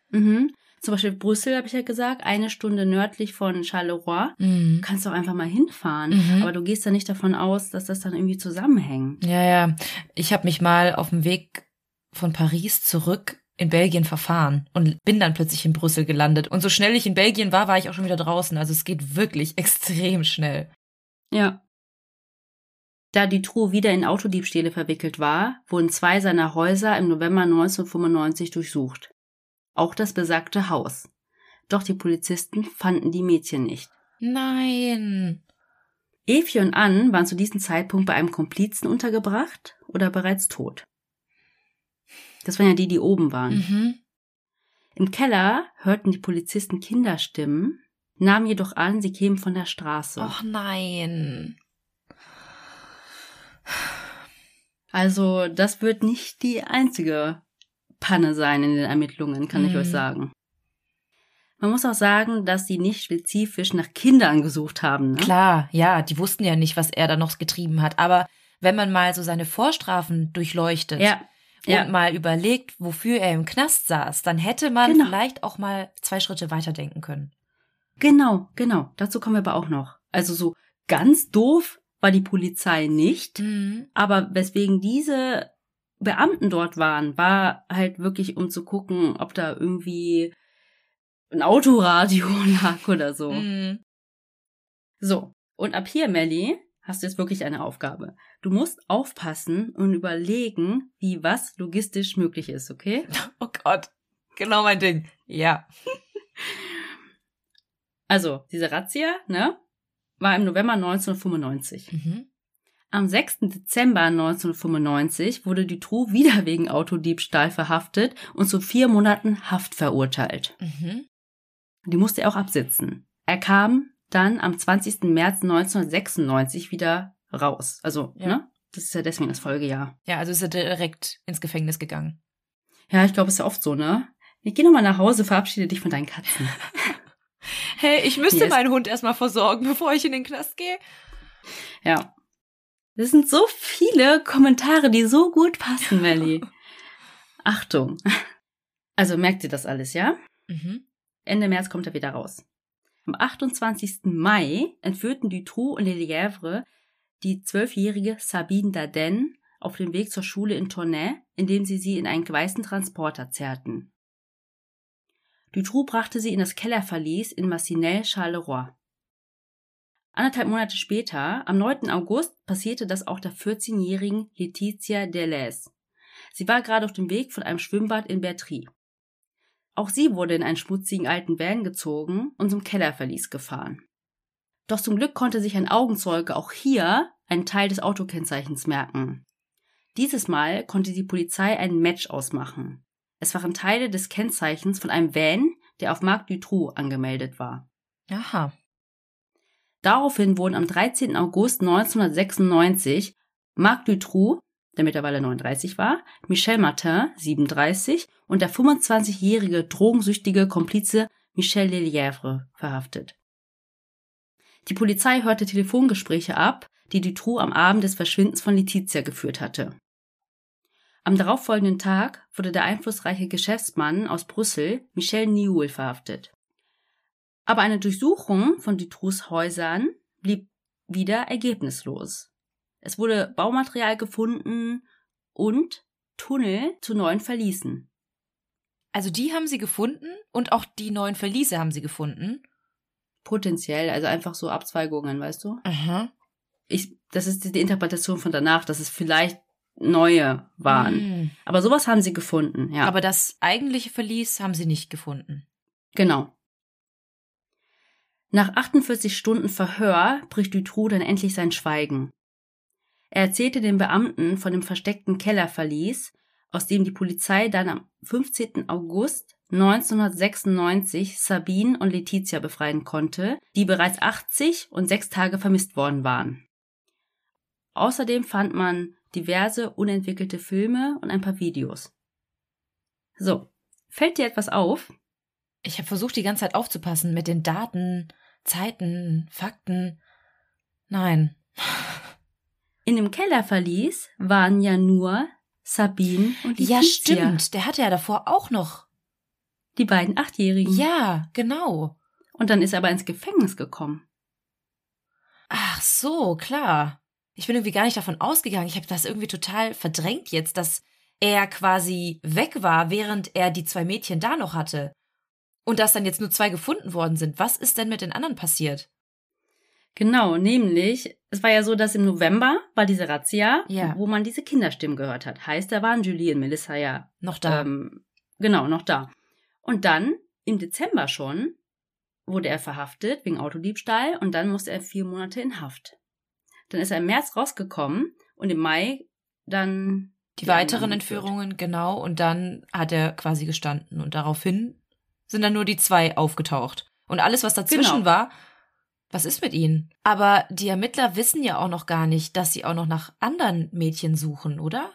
Speaker 2: Mhm. Zum Beispiel Brüssel, habe ich ja gesagt, eine Stunde nördlich von Charleroi.
Speaker 1: Mhm.
Speaker 2: Du kannst doch einfach mal hinfahren.
Speaker 1: Mhm.
Speaker 2: Aber du gehst da nicht davon aus, dass das dann irgendwie zusammenhängt.
Speaker 1: Ja, ja. Ich habe mich mal auf dem Weg von Paris zurück in Belgien verfahren und bin dann plötzlich in Brüssel gelandet. Und so schnell ich in Belgien war, war ich auch schon wieder draußen. Also es geht wirklich extrem schnell.
Speaker 2: Ja. Da Dutroux wieder in Autodiebstähle verwickelt war, wurden zwei seiner Häuser im November 1995 durchsucht. Auch das besagte Haus. Doch die Polizisten fanden die Mädchen nicht.
Speaker 1: Nein.
Speaker 2: Evi und Ann waren zu diesem Zeitpunkt bei einem Komplizen untergebracht oder bereits tot. Das waren ja die, die oben waren.
Speaker 1: Mhm.
Speaker 2: Im Keller hörten die Polizisten Kinderstimmen, nahmen jedoch an, sie kämen von der Straße.
Speaker 1: Och nein.
Speaker 2: Also, das wird nicht die einzige Panne sein in den Ermittlungen, kann ich
Speaker 1: Mhm.
Speaker 2: euch sagen. Man muss auch sagen, dass sie nicht spezifisch nach Kindern gesucht haben. Ne?
Speaker 1: Klar, ja, die wussten ja nicht, was er da noch getrieben hat. Aber wenn man mal so seine Vorstrafen durchleuchtet
Speaker 2: Ja.
Speaker 1: und
Speaker 2: Ja.
Speaker 1: mal überlegt, wofür er im Knast saß, dann hätte man
Speaker 2: Genau.
Speaker 1: vielleicht auch mal zwei Schritte weiterdenken können.
Speaker 2: Genau, genau. Dazu kommen wir aber auch noch. Also so ganz doof war die Polizei nicht.
Speaker 1: Mhm.
Speaker 2: Aber weswegen diese Beamten dort waren, war halt wirklich, um zu gucken, ob da irgendwie ein Autoradio lag oder so.
Speaker 1: Mhm.
Speaker 2: So, und ab hier, Melly, hast du jetzt wirklich eine Aufgabe. Du musst aufpassen und überlegen, wie was logistisch möglich ist, okay?
Speaker 1: Oh Gott, genau mein Ding. Ja.
Speaker 2: Also, diese Razzia, ne, war im November 1995.
Speaker 1: Mhm.
Speaker 2: Am 6. Dezember 1995 wurde Dutroux wieder wegen Autodiebstahl verhaftet und zu vier Monaten Haft verurteilt.
Speaker 1: Mhm.
Speaker 2: Die musste er auch absitzen. Er kam dann am 20. März 1996 wieder raus. Also,
Speaker 1: Ja.
Speaker 2: ne? Das ist ja deswegen das Folgejahr.
Speaker 1: Ja, also ist er direkt ins Gefängnis gegangen.
Speaker 2: Ja, ich glaube, es ist ja oft so, ne? Ich geh nochmal nach Hause, verabschiede dich von deinen Katzen.
Speaker 1: Hey, ich müsste meinen Hund erstmal versorgen, bevor ich in den Knast gehe.
Speaker 2: Ja. Das sind so viele Kommentare, die so gut passen, Melly. Achtung. Also merkt ihr das alles, ja?
Speaker 1: Mhm.
Speaker 2: Ende März kommt er wieder raus. Am 28. Mai entführten Dutroux und Lelièvre die zwölfjährige Sabine Dardenne auf dem Weg zur Schule in Tournai, indem sie sie in einen weißen Transporter zerrten. Dutroux brachte sie in das Kellerverlies in Massinel-Charleroi. Anderthalb Monate später, am 9. August, passierte das auch der 14-jährigen Laetitia Deleuze. Sie war gerade auf dem Weg von einem Schwimmbad in Bertry. Auch sie wurde in einen schmutzigen alten Van gezogen und zum Kellerverlies gefahren. Doch zum Glück konnte sich ein Augenzeuge auch hier einen Teil des Autokennzeichens merken. Dieses Mal konnte die Polizei ein Match ausmachen. Es waren Teile des Kennzeichens von einem Van, der auf Marc Dutroux angemeldet war.
Speaker 1: Aha.
Speaker 2: Daraufhin wurden am 13. August 1996 Marc Dutroux, der mittlerweile 39 war, Michel Martin, 37 und der 25-jährige drogensüchtige Komplize Michel Lelièvre verhaftet. Die Polizei hörte Telefongespräche ab, die Dutroux am Abend des Verschwindens von Letizia geführt hatte. Am darauffolgenden Tag wurde der einflussreiche Geschäftsmann aus Brüssel, Michel Nioul, verhaftet. Aber eine Durchsuchung von Dutroux Häusern blieb wieder ergebnislos. Es wurde Baumaterial gefunden und Tunnel zu neuen Verließen.
Speaker 1: Also die haben sie gefunden und auch die neuen Verliese haben sie gefunden.
Speaker 2: Potenziell, also einfach so Abzweigungen, weißt du?
Speaker 1: Aha.
Speaker 2: Ich, das ist die Interpretation von danach, dass es vielleicht neue waren.
Speaker 1: Mhm.
Speaker 2: Aber sowas haben sie gefunden, ja.
Speaker 1: Aber das eigentliche Verlies haben sie nicht gefunden.
Speaker 2: Genau. Nach 48 Stunden Verhör bricht Dutroux dann endlich sein Schweigen. Er erzählte den Beamten von dem versteckten Kellerverlies, aus dem die Polizei dann am 15. August 1996 Sabine und Letizia befreien konnte, die bereits 80 und sechs Tage vermisst worden waren. Außerdem fand man diverse unentwickelte Filme und ein paar Videos. So, fällt dir etwas auf?
Speaker 1: Ich habe versucht, die ganze Zeit aufzupassen mit den Daten, Zeiten, Fakten. Nein.
Speaker 2: In dem Kellerverlies waren ja nur Sabine und Letizia.
Speaker 1: Ja, stimmt. Der hatte ja davor auch noch.
Speaker 2: Die beiden Achtjährigen.
Speaker 1: Ja, genau.
Speaker 2: Und dann ist er aber ins Gefängnis gekommen.
Speaker 1: Ach so, klar. Ich bin irgendwie gar nicht davon ausgegangen. Ich habe das irgendwie total verdrängt jetzt, dass er quasi weg war, während er die zwei Mädchen da noch hatte. Und dass dann jetzt nur zwei gefunden worden sind. Was ist denn mit den anderen passiert?
Speaker 2: Genau, nämlich, es war ja so, dass im November war diese Razzia,
Speaker 1: Ja.
Speaker 2: wo man diese Kinderstimmen gehört hat. Heißt, da waren Julie und Melissa ja
Speaker 1: Noch da.
Speaker 2: Ähm, genau, noch da. Und dann, im Dezember schon, wurde er verhaftet wegen Autodiebstahl und dann musste er vier Monate in Haft. Dann ist er im März rausgekommen und im Mai dann
Speaker 1: die
Speaker 2: anderen
Speaker 1: weiteren. Entführungen, genau. Und dann hat er quasi gestanden. Und daraufhin sind dann nur die zwei aufgetaucht. Und alles, was dazwischen
Speaker 2: Genau.
Speaker 1: war, was ist mit ihnen? Aber die Ermittler wissen ja auch noch gar nicht, dass sie auch noch nach anderen Mädchen suchen, oder?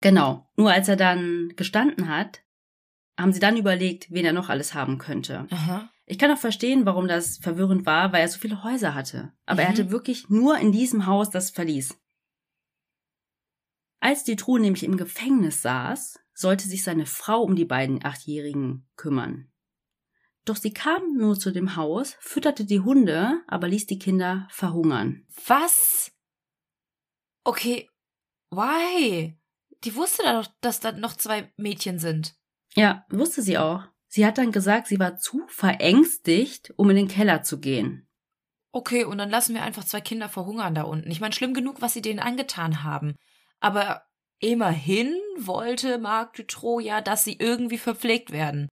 Speaker 2: Genau. Nur als er dann gestanden hat, haben sie dann überlegt, wen er noch alles haben könnte.
Speaker 1: Aha.
Speaker 2: Ich kann auch verstehen, warum das verwirrend war, weil er so viele Häuser hatte. Aber er
Speaker 1: Mhm.
Speaker 2: hatte wirklich nur in diesem Haus das Verlies. Als die Truhe nämlich im Gefängnis saß, sollte sich seine Frau um die beiden Achtjährigen kümmern. Doch sie kam nur zu dem Haus, fütterte die Hunde, aber ließ die Kinder verhungern.
Speaker 1: Was? Okay. Why? Die wusste da doch, dass da noch zwei Mädchen sind.
Speaker 2: Ja, wusste sie auch. Sie hat dann gesagt, sie war zu verängstigt, um in den Keller zu gehen.
Speaker 1: Okay, und dann lassen wir einfach zwei Kinder verhungern da unten. Ich meine, schlimm genug, was sie denen angetan haben. Aber immerhin wollte Marc Dutroux ja, dass sie irgendwie verpflegt werden.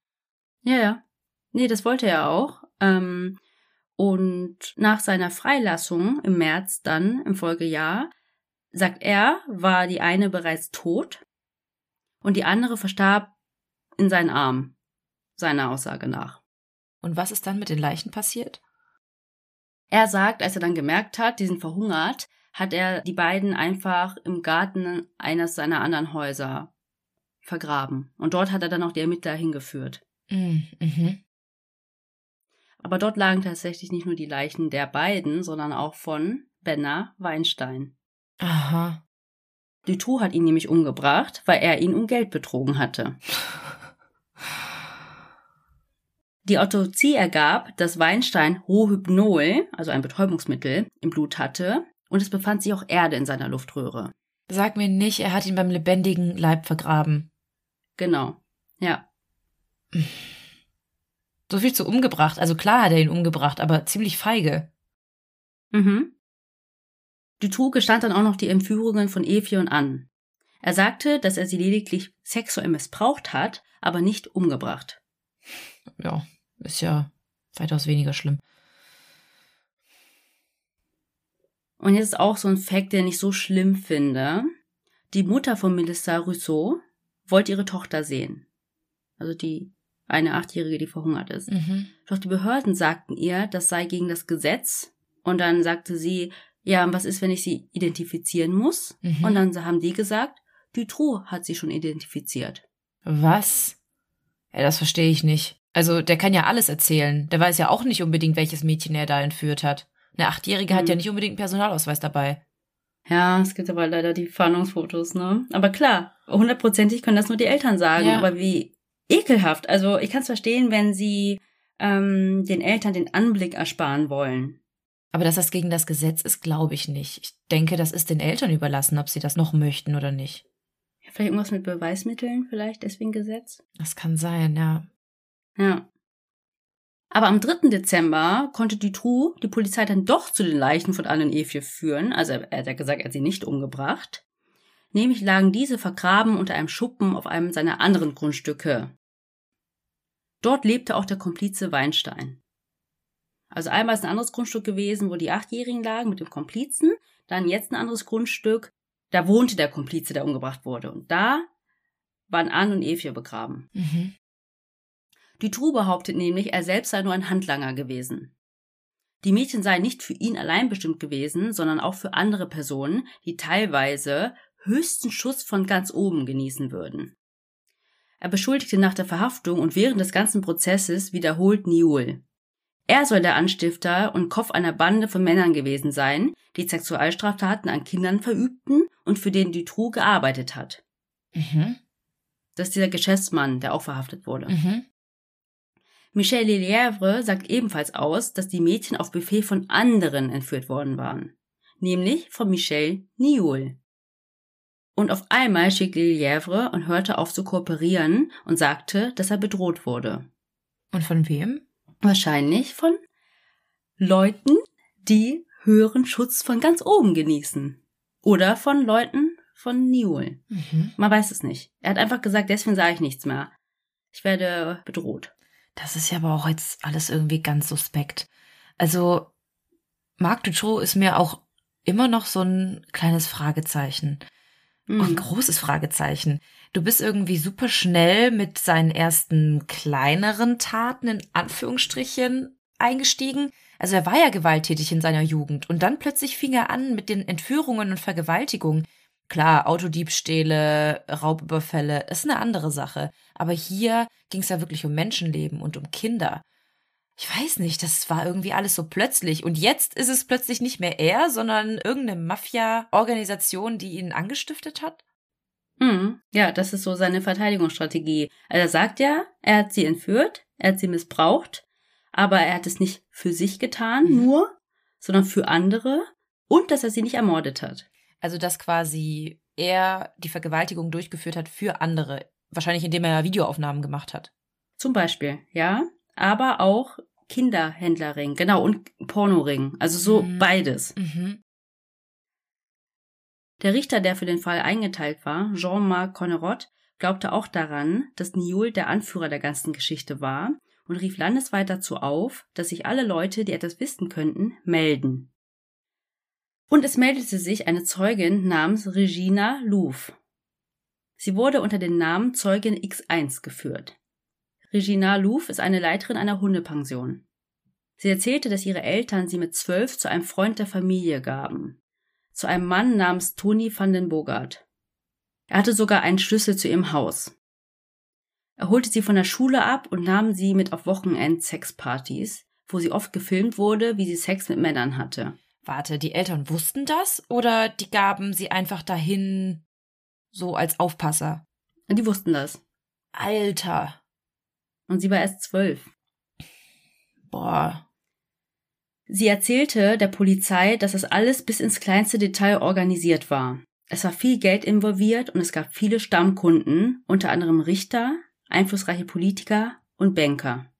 Speaker 2: Ja, ja. Nee, das wollte er auch. Ähm, und nach seiner Freilassung im März dann, im Folgejahr, sagt er, war die eine bereits tot und die andere verstarb in seinen Armen, seiner Aussage nach.
Speaker 1: Und was ist dann mit den Leichen passiert?
Speaker 2: Er sagt, als er dann gemerkt hat, die sind verhungert, hat er die beiden einfach im Garten eines seiner anderen Häuser vergraben. Und dort hat er dann auch die Ermittler hingeführt.
Speaker 1: Mm, Mhm.
Speaker 2: Aber dort lagen tatsächlich nicht nur die Leichen der beiden, sondern auch von Benner Weinstein.
Speaker 1: Aha.
Speaker 2: Dutroux hat ihn nämlich umgebracht, weil er ihn um Geld betrogen hatte. Die Autopsie ergab, dass Weinstein Rohypnol, also ein Betäubungsmittel, im Blut hatte und es befand sich auch Erde in seiner Luftröhre.
Speaker 1: Sag mir nicht, er hat ihn beim lebendigen Leib vergraben.
Speaker 2: Genau. Ja.
Speaker 1: So viel zu umgebracht. Also klar hat er ihn umgebracht, aber ziemlich feige.
Speaker 2: Mhm. Dutroux gestand dann auch noch die Entführungen von und Anne. Er sagte, dass er sie lediglich sexuell missbraucht hat, aber nicht umgebracht.
Speaker 1: Ja, ist ja weitaus weniger schlimm.
Speaker 2: Und jetzt ist auch so ein Fact, den ich so schlimm finde. Die Mutter von Melissa Rousseau wollte ihre Tochter sehen. Also die eine Achtjährige, die verhungert ist.
Speaker 1: Mhm.
Speaker 2: Doch die Behörden sagten ihr, das sei gegen das Gesetz. Und dann sagte sie, ja, und was ist, wenn ich sie identifizieren muss?
Speaker 1: Mhm.
Speaker 2: Und dann haben die gesagt, Dutroux hat sie schon identifiziert.
Speaker 1: Was? Ja, das verstehe ich nicht. Also, der kann ja alles erzählen. Der weiß ja auch nicht unbedingt, welches Mädchen er da entführt hat. Eine Achtjährige hat
Speaker 2: Hm.
Speaker 1: ja nicht unbedingt einen Personalausweis dabei.
Speaker 2: Ja, es gibt aber leider die Fahndungsfotos, ne? Aber klar, hundertprozentig können das nur die Eltern sagen.
Speaker 1: Ja.
Speaker 2: Aber wie ekelhaft. Also ich kann es verstehen, wenn sie ähm, den Eltern den Anblick ersparen wollen.
Speaker 1: Aber dass das gegen das Gesetz ist, glaube ich nicht. Ich denke, das ist den Eltern überlassen, ob sie das noch möchten oder nicht.
Speaker 2: Ja, vielleicht irgendwas mit Beweismitteln, vielleicht deswegen Gesetz.
Speaker 1: Das kann sein, ja.
Speaker 2: Ja. Aber am 3. Dezember konnte Dutroux die Polizei dann doch zu den Leichen von Anne und Evie führen. Also er, hat ja gesagt, er hat sie nicht umgebracht. Nämlich lagen diese vergraben unter einem Schuppen auf einem seiner anderen Grundstücke. Dort lebte auch der Komplize Weinstein. Also einmal ist ein anderes Grundstück gewesen, wo die Achtjährigen lagen mit dem Komplizen. Dann jetzt ein anderes Grundstück. Da wohnte der Komplize, der umgebracht wurde. Und da waren Anne und Evie begraben.
Speaker 1: Mhm.
Speaker 2: Dutroux behauptet nämlich, er selbst sei nur ein Handlanger gewesen. Die Mädchen seien nicht für ihn allein bestimmt gewesen, sondern auch für andere Personen, die teilweise höchsten Schuss von ganz oben genießen würden. Er beschuldigte nach der Verhaftung und während des ganzen Prozesses wiederholt Niul. Er soll der Anstifter und Kopf einer Bande von Männern gewesen sein, die Sexualstraftaten an Kindern verübten und für den Dutroux gearbeitet hat.
Speaker 1: Mhm.
Speaker 2: Das ist dieser Geschäftsmann, der auch verhaftet wurde.
Speaker 1: Mhm.
Speaker 2: Michel Lelièvre sagt ebenfalls aus, dass die Mädchen auf Befehl von anderen entführt worden waren, nämlich von Michel Niol. Und auf einmal schickt Lelièvre und hörte auf zu kooperieren und sagte, dass er bedroht wurde.
Speaker 1: Und von wem?
Speaker 2: Wahrscheinlich von Leuten, die höheren Schutz von ganz oben genießen. Oder von Leuten von Niol.
Speaker 1: Mhm.
Speaker 2: Man weiß es nicht. Er hat einfach gesagt, deswegen sage ich nichts mehr. Ich werde bedroht.
Speaker 1: Das ist ja aber auch jetzt alles irgendwie ganz suspekt. Also, Marc Dutroux ist mir auch immer noch so ein kleines Fragezeichen.
Speaker 2: Mhm.
Speaker 1: Ein großes Fragezeichen. Du bist irgendwie super schnell mit seinen ersten kleineren Taten in Anführungsstrichen eingestiegen. Also er war ja gewalttätig in seiner Jugend und dann plötzlich fing er an mit den Entführungen und Vergewaltigungen. Klar, Autodiebstähle, Raubüberfälle, ist eine andere Sache. Aber hier ging es ja wirklich um Menschenleben und um Kinder. Ich weiß nicht, das war irgendwie alles so plötzlich. Und jetzt ist es plötzlich nicht mehr er, sondern irgendeine Mafia-Organisation, die ihn angestiftet hat?
Speaker 2: Mhm. Ja, das ist so seine Verteidigungsstrategie. Also er sagt ja, er hat sie entführt, er hat sie missbraucht, aber er hat es nicht für sich getan,
Speaker 1: Mhm.
Speaker 2: nur, sondern für andere und dass er sie nicht ermordet hat.
Speaker 1: Also, dass quasi er die Vergewaltigung durchgeführt hat für andere. Wahrscheinlich indem er Videoaufnahmen gemacht hat.
Speaker 2: Zum Beispiel, ja, aber auch Kinderhändlerring, genau, und Pornoring. Also so
Speaker 1: Mhm.
Speaker 2: beides.
Speaker 1: Mhm.
Speaker 2: Der Richter, der für den Fall eingeteilt war, Jean-Marc Connerot, glaubte auch daran, dass Niol der Anführer der ganzen Geschichte war und rief landesweit dazu auf, dass sich alle Leute, die etwas wissen könnten, melden. Und es meldete sich eine Zeugin namens Regina Louvre. Sie wurde unter dem Namen Zeugin X1 geführt. Regina Louvre ist eine Leiterin einer Hundepension. Sie erzählte, dass ihre Eltern sie mit zwölf zu einem Freund der Familie gaben zu einem Mann namens Tony van den Bogart. Er hatte sogar einen Schlüssel zu ihrem Haus. Er holte sie von der Schule ab und nahm sie mit auf Wochenend-Sexpartys, wo sie oft gefilmt wurde, wie sie Sex mit Männern hatte.
Speaker 1: Warte, die Eltern wussten das oder die gaben sie einfach dahin so als Aufpasser?
Speaker 2: Die wussten das.
Speaker 1: Alter.
Speaker 2: Und sie war erst zwölf.
Speaker 1: Boah.
Speaker 2: Sie erzählte der Polizei, dass das alles bis ins kleinste Detail organisiert war. Es war viel Geld involviert und es gab viele Stammkunden, unter anderem Richter, einflussreiche Politiker und Banker.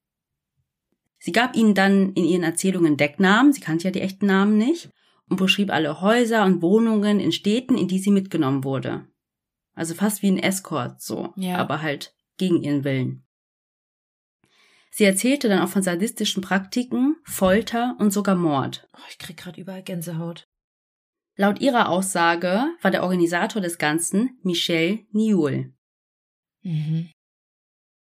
Speaker 2: Sie gab ihnen dann in ihren Erzählungen Decknamen, sie kannte ja die echten Namen nicht, und beschrieb alle Häuser und Wohnungen in Städten, in die sie mitgenommen wurde. Also fast wie ein Escort so,
Speaker 1: Ja.
Speaker 2: aber halt gegen ihren Willen. Sie erzählte dann auch von sadistischen Praktiken, Folter und sogar Mord.
Speaker 1: Oh, ich krieg grad überall Gänsehaut.
Speaker 2: Laut ihrer Aussage war der Organisator des Ganzen Michel Niul.
Speaker 1: Mhm.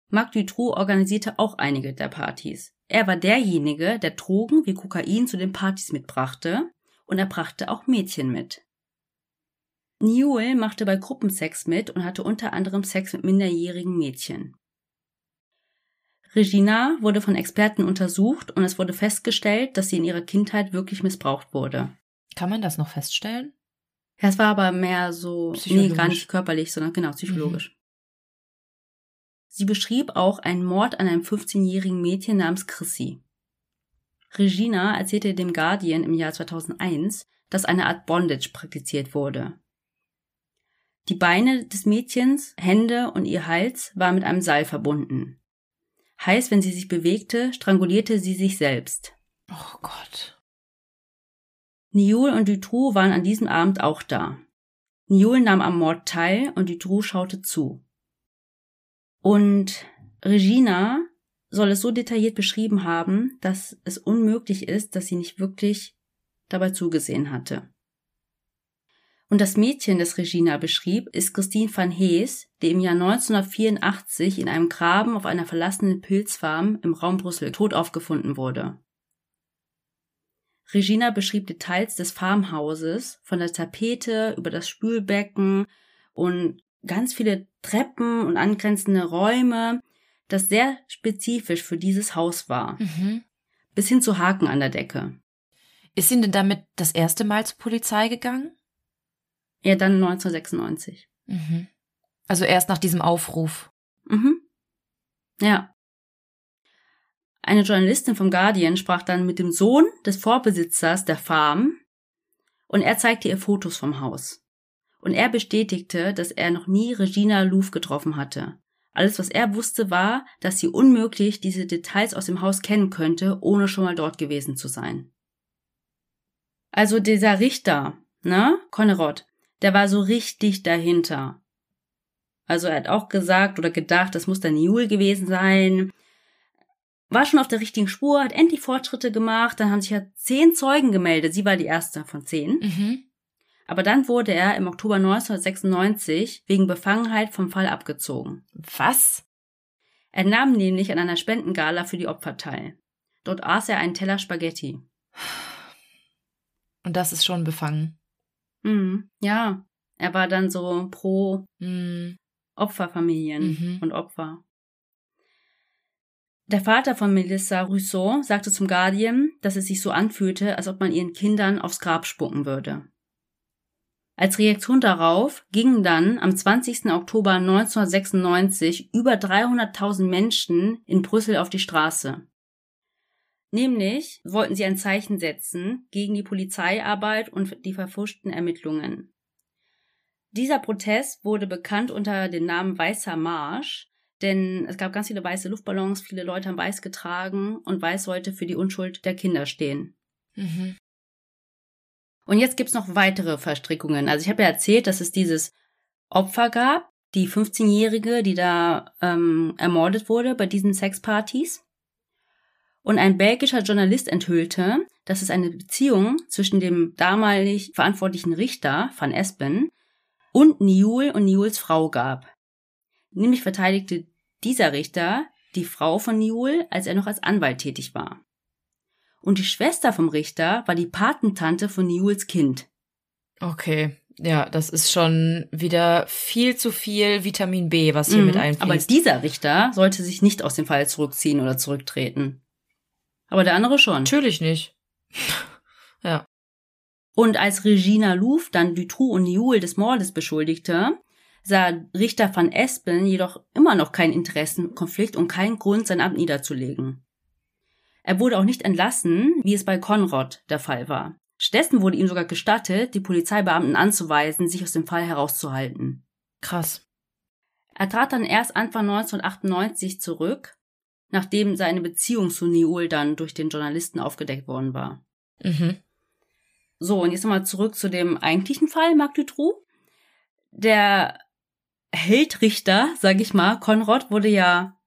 Speaker 2: Marc Dutroux organisierte auch einige der Partys. Er war derjenige, der Drogen wie Kokain zu den Partys mitbrachte und er brachte auch Mädchen mit. Niul machte bei Gruppensex mit und hatte unter anderem Sex mit minderjährigen Mädchen. Regina wurde von Experten untersucht und es wurde festgestellt, dass sie in ihrer Kindheit wirklich missbraucht wurde.
Speaker 1: Kann man das noch feststellen?
Speaker 2: Ja, es war aber mehr so, nee, gar nicht körperlich, sondern genau, psychologisch. Sie beschrieb auch einen Mord an einem 15-jährigen Mädchen namens Chrissy. Regina erzählte dem Guardian im Jahr 2001, dass eine Art Bondage praktiziert wurde. Die Beine des Mädchens, Hände und ihr Hals waren mit einem Seil verbunden. Heißt, wenn sie sich bewegte, strangulierte sie sich selbst.
Speaker 1: Oh Gott.
Speaker 2: Niul und Dutroux waren an diesem Abend auch da. Niul nahm am Mord teil und Dutroux schaute zu. Und Regina soll es so detailliert beschrieben haben, dass es unmöglich ist, dass sie nicht wirklich dabei zugesehen hatte. Und das Mädchen, das Regina beschrieb, ist Christine van Hees, die im Jahr 1984 in einem Graben auf einer verlassenen Pilzfarm im Raum Brüssel tot aufgefunden wurde. Regina beschrieb Details des Farmhauses, von der Tapete über das Spülbecken und ganz viele Treppen und angrenzende Räume, das sehr spezifisch für dieses Haus war.
Speaker 1: Mhm.
Speaker 2: Bis hin zu Haken an der Decke.
Speaker 1: Ist sie denn damit das erste Mal zur Polizei gegangen?
Speaker 2: Ja, dann 1996.
Speaker 1: Mhm. Also erst nach diesem Aufruf.
Speaker 2: Mhm. Ja. Eine Journalistin vom Guardian sprach dann mit dem Sohn des Vorbesitzers der Farm und er zeigte ihr Fotos vom Haus. Und er bestätigte, dass er noch nie Regina Louvre getroffen hatte. Alles, was er wusste, war, dass sie unmöglich diese Details aus dem Haus kennen könnte, ohne schon mal dort gewesen zu sein. Also dieser Richter, ne, Connerod, der war so richtig dahinter. Also er hat auch gesagt oder gedacht, das muss der Newell gewesen sein. War schon auf der richtigen Spur, hat endlich Fortschritte gemacht, dann haben sich ja zehn Zeugen gemeldet. Sie war die erste von zehn.
Speaker 1: Mhm.
Speaker 2: Aber dann wurde er im Oktober 1996 wegen Befangenheit vom Fall abgezogen.
Speaker 1: Was?
Speaker 2: Er nahm nämlich an einer Spendengala für die Opfer teil. Dort aß er einen Teller Spaghetti.
Speaker 1: Und das ist schon befangen.
Speaker 2: Mhm. Ja, er war dann so pro
Speaker 1: Mhm.
Speaker 2: Opferfamilien
Speaker 1: Mhm.
Speaker 2: und Opfer. Der Vater von Melissa Rousseau sagte zum Guardian, dass es sich so anfühlte, als ob man ihren Kindern aufs Grab spucken würde. Als Reaktion darauf gingen dann am 20. Oktober 1996 über 300.000 Menschen in Brüssel auf die Straße. Nämlich wollten sie ein Zeichen setzen gegen die Polizeiarbeit und die verfuschten Ermittlungen. Dieser Protest wurde bekannt unter dem Namen Weißer Marsch, denn es gab ganz viele weiße Luftballons, viele Leute haben weiß getragen und weiß sollte für die Unschuld der Kinder stehen.
Speaker 1: Mhm.
Speaker 2: Und jetzt gibt's noch weitere Verstrickungen. Also ich habe ja erzählt, dass es dieses Opfer gab, die 15-Jährige, die da ähm, ermordet wurde bei diesen Sexpartys. Und ein belgischer Journalist enthüllte, dass es eine Beziehung zwischen dem damalig verantwortlichen Richter van Espen und Newell und Newells Frau gab. Nämlich verteidigte dieser Richter die Frau von Newell, als er noch als Anwalt tätig war. Und die Schwester vom Richter war die Patentante von Newells Kind.
Speaker 1: Okay. Ja, das ist schon wieder viel zu viel Vitamin B, was hier mit
Speaker 2: Mhm.
Speaker 1: einfließt.
Speaker 2: Aber dieser Richter sollte sich nicht aus dem Fall zurückziehen oder zurücktreten. Aber der andere schon.
Speaker 1: Natürlich nicht. ja.
Speaker 2: Und als Regina Louvre dann Dutroux und Newell des Mordes beschuldigte, sah Richter van Espen jedoch immer noch keinen Interessenkonflikt und keinen Grund, sein Amt niederzulegen. Er wurde auch nicht entlassen, wie es bei Conrad der Fall war. Stattdessen wurde ihm sogar gestattet, die Polizeibeamten anzuweisen, sich aus dem Fall herauszuhalten.
Speaker 1: Krass.
Speaker 2: Er trat dann erst Anfang 1998 zurück, nachdem seine Beziehung zu Newell dann durch den Journalisten aufgedeckt worden war.
Speaker 1: Mhm.
Speaker 2: So, und jetzt nochmal zurück zu dem eigentlichen Fall, Marc Dutroux. Der Heldrichter, sag ich mal, Konrad, wurde ja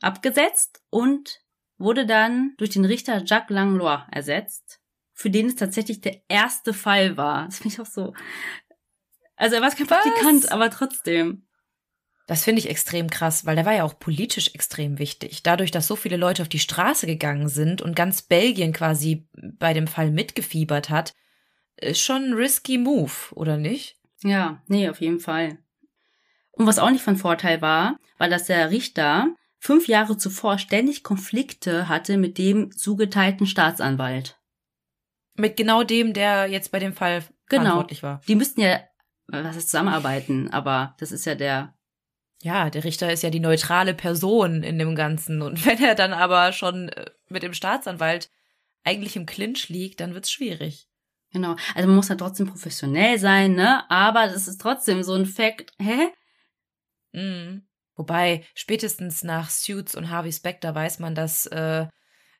Speaker 2: abgesetzt und wurde dann durch den Richter Jacques Langlois ersetzt, für den es tatsächlich der erste Fall war. Das finde ich auch so. Also er war kein
Speaker 1: Was?
Speaker 2: Praktikant, aber trotzdem.
Speaker 1: Das finde ich extrem krass, weil der war ja auch politisch extrem wichtig. Dadurch, dass so viele Leute auf die Straße gegangen sind und ganz Belgien quasi bei dem Fall mitgefiebert hat, ist schon ein risky Move, oder nicht?
Speaker 2: Ja, nee, auf jeden Fall. Und was auch nicht von Vorteil war, war, dass der Richter fünf Jahre zuvor ständig Konflikte hatte mit dem zugeteilten Staatsanwalt.
Speaker 1: Mit genau dem, der jetzt bei dem Fall
Speaker 2: Genau.
Speaker 1: verantwortlich war.
Speaker 2: Die müssten ja, was heißt zusammenarbeiten, aber das ist ja der,
Speaker 1: Ja, der Richter ist ja die neutrale Person in dem Ganzen. Und wenn er dann aber schon äh, mit dem Staatsanwalt eigentlich im Clinch liegt, dann wird's schwierig.
Speaker 2: genau. Also man muss ja trotzdem professionell sein, ne? Aber das ist trotzdem so ein Fact, hä?
Speaker 1: Mhm. Wobei, spätestens nach Suits und Harvey Specter weiß man, dass äh,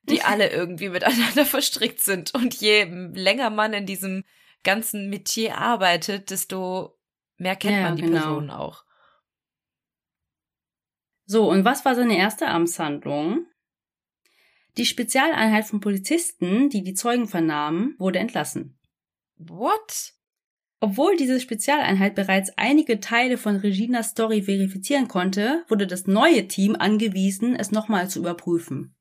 Speaker 1: die alle irgendwie miteinander verstrickt sind. Und je länger man in diesem ganzen Metier arbeitet, desto mehr kennt
Speaker 2: Ja,
Speaker 1: man die
Speaker 2: genau.
Speaker 1: Personen auch.
Speaker 2: So, und was war seine erste Amtshandlung? Die Spezialeinheit von Polizisten, die die Zeugen vernahmen, wurde entlassen.
Speaker 1: What?
Speaker 2: Obwohl diese Spezialeinheit bereits einige Teile von Reginas Story verifizieren konnte, wurde das neue Team angewiesen, es nochmal zu überprüfen.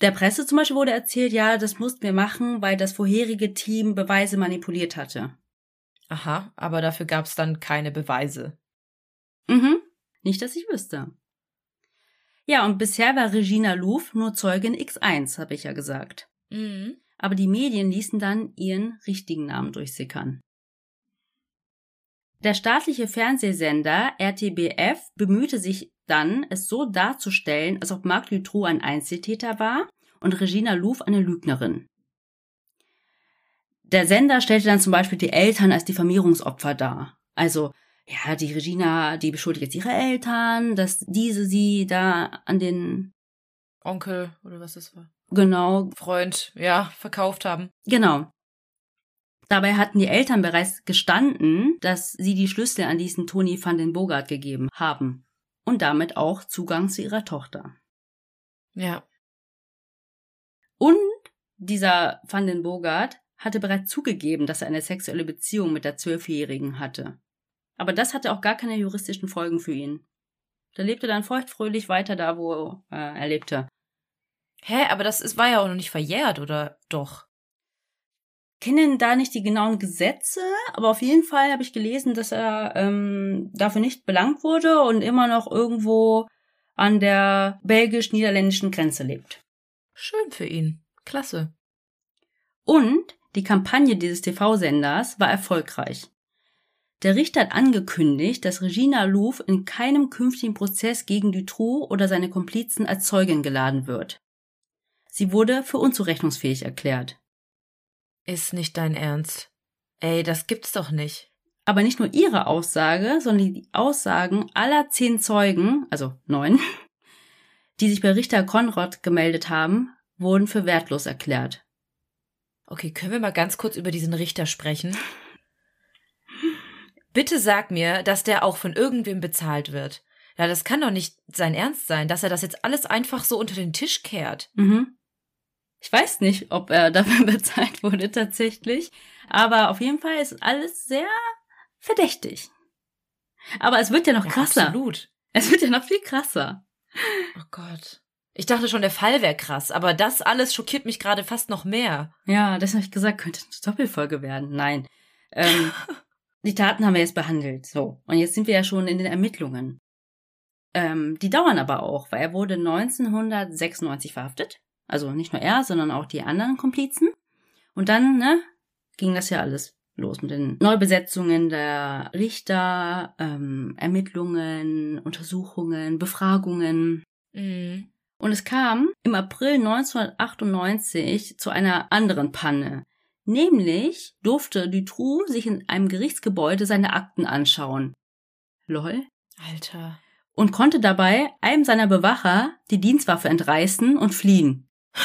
Speaker 2: Der Presse zum Beispiel wurde erzählt, ja, das mussten wir machen, weil das vorherige Team Beweise manipuliert hatte.
Speaker 1: Aha, aber dafür gab es dann keine Beweise.
Speaker 2: Mhm. Nicht, dass ich wüsste. Ja, und bisher war Regina Louvre nur Zeugin X1, habe ich ja gesagt.
Speaker 1: Mhm.
Speaker 2: Aber die Medien ließen dann ihren richtigen Namen durchsickern. Der staatliche Fernsehsender RTBF bemühte sich dann, es so darzustellen, als ob Marc Dutroux ein Einzeltäter war und Regina Louvre eine Lügnerin. Der Sender stellte dann zum Beispiel die Eltern als Diffamierungsopfer dar. Also, ja, die Regina, die beschuldigt jetzt ihre Eltern, dass diese sie da an den
Speaker 1: Onkel oder was das war.
Speaker 2: Genau.
Speaker 1: Freund, ja, verkauft haben.
Speaker 2: Genau. Dabei hatten die Eltern bereits gestanden, dass sie die Schlüssel an diesen Toni van den Bogart gegeben haben und damit auch Zugang zu ihrer Tochter.
Speaker 1: Ja.
Speaker 2: Und dieser van den Bogart hatte bereits zugegeben, dass er eine sexuelle Beziehung mit der Zwölfjährigen hatte. Aber das hatte auch gar keine juristischen Folgen für ihn. Der lebte dann feuchtfröhlich weiter da, wo äh, er lebte.
Speaker 1: Hä, aber das ist, war ja auch noch nicht verjährt, oder doch?
Speaker 2: Kennen da nicht die genauen Gesetze, aber auf jeden Fall habe ich gelesen, dass er ähm, dafür nicht belangt wurde und immer noch irgendwo an der belgisch-niederländischen Grenze lebt.
Speaker 1: Schön für ihn. Klasse.
Speaker 2: Und die Kampagne dieses TV-Senders war erfolgreich. Der Richter hat angekündigt, dass Regina Louvre in keinem künftigen Prozess gegen Dutroux oder seine Komplizen als Zeugin geladen wird. Sie wurde für unzurechnungsfähig erklärt.
Speaker 1: Ist nicht dein Ernst. Ey, das gibt's doch nicht.
Speaker 2: Aber nicht nur ihre Aussage, sondern die Aussagen aller zehn Zeugen, also neun, die sich bei Richter Konrad gemeldet haben, wurden für wertlos erklärt.
Speaker 1: Okay, können wir mal ganz kurz über diesen Richter sprechen? Bitte sag mir, dass der auch von irgendwem bezahlt wird. Ja, das kann doch nicht sein Ernst sein, dass er das jetzt alles einfach so unter den Tisch kehrt.
Speaker 2: Mhm. Ich weiß nicht, ob er dafür bezahlt wurde tatsächlich, aber auf jeden Fall ist alles sehr verdächtig. Aber es wird ja noch
Speaker 1: Ja,
Speaker 2: krasser.
Speaker 1: absolut.
Speaker 2: Es wird ja noch viel krasser.
Speaker 1: Oh Gott. Ich dachte schon, der Fall wäre krass, aber das alles schockiert mich gerade fast noch mehr.
Speaker 2: Ja, das habe ich gesagt, könnte eine Doppelfolge werden. Nein. Ähm, die Taten haben wir jetzt behandelt. So. Und jetzt sind wir ja schon in den Ermittlungen. Ähm, die dauern aber auch, weil er wurde 1996 verhaftet. Also nicht nur er, sondern auch die anderen Komplizen. Und dann, ne, ging das ja alles los mit den Neubesetzungen der Richter, ähm, Ermittlungen, Untersuchungen, Befragungen.
Speaker 1: Mhm.
Speaker 2: Und es kam im April 1998 zu einer anderen Panne. Nämlich durfte Dutroux sich in einem Gerichtsgebäude seine Akten anschauen. Lol.
Speaker 1: Alter.
Speaker 2: Und konnte dabei einem seiner Bewacher die Dienstwaffe entreißen und fliehen.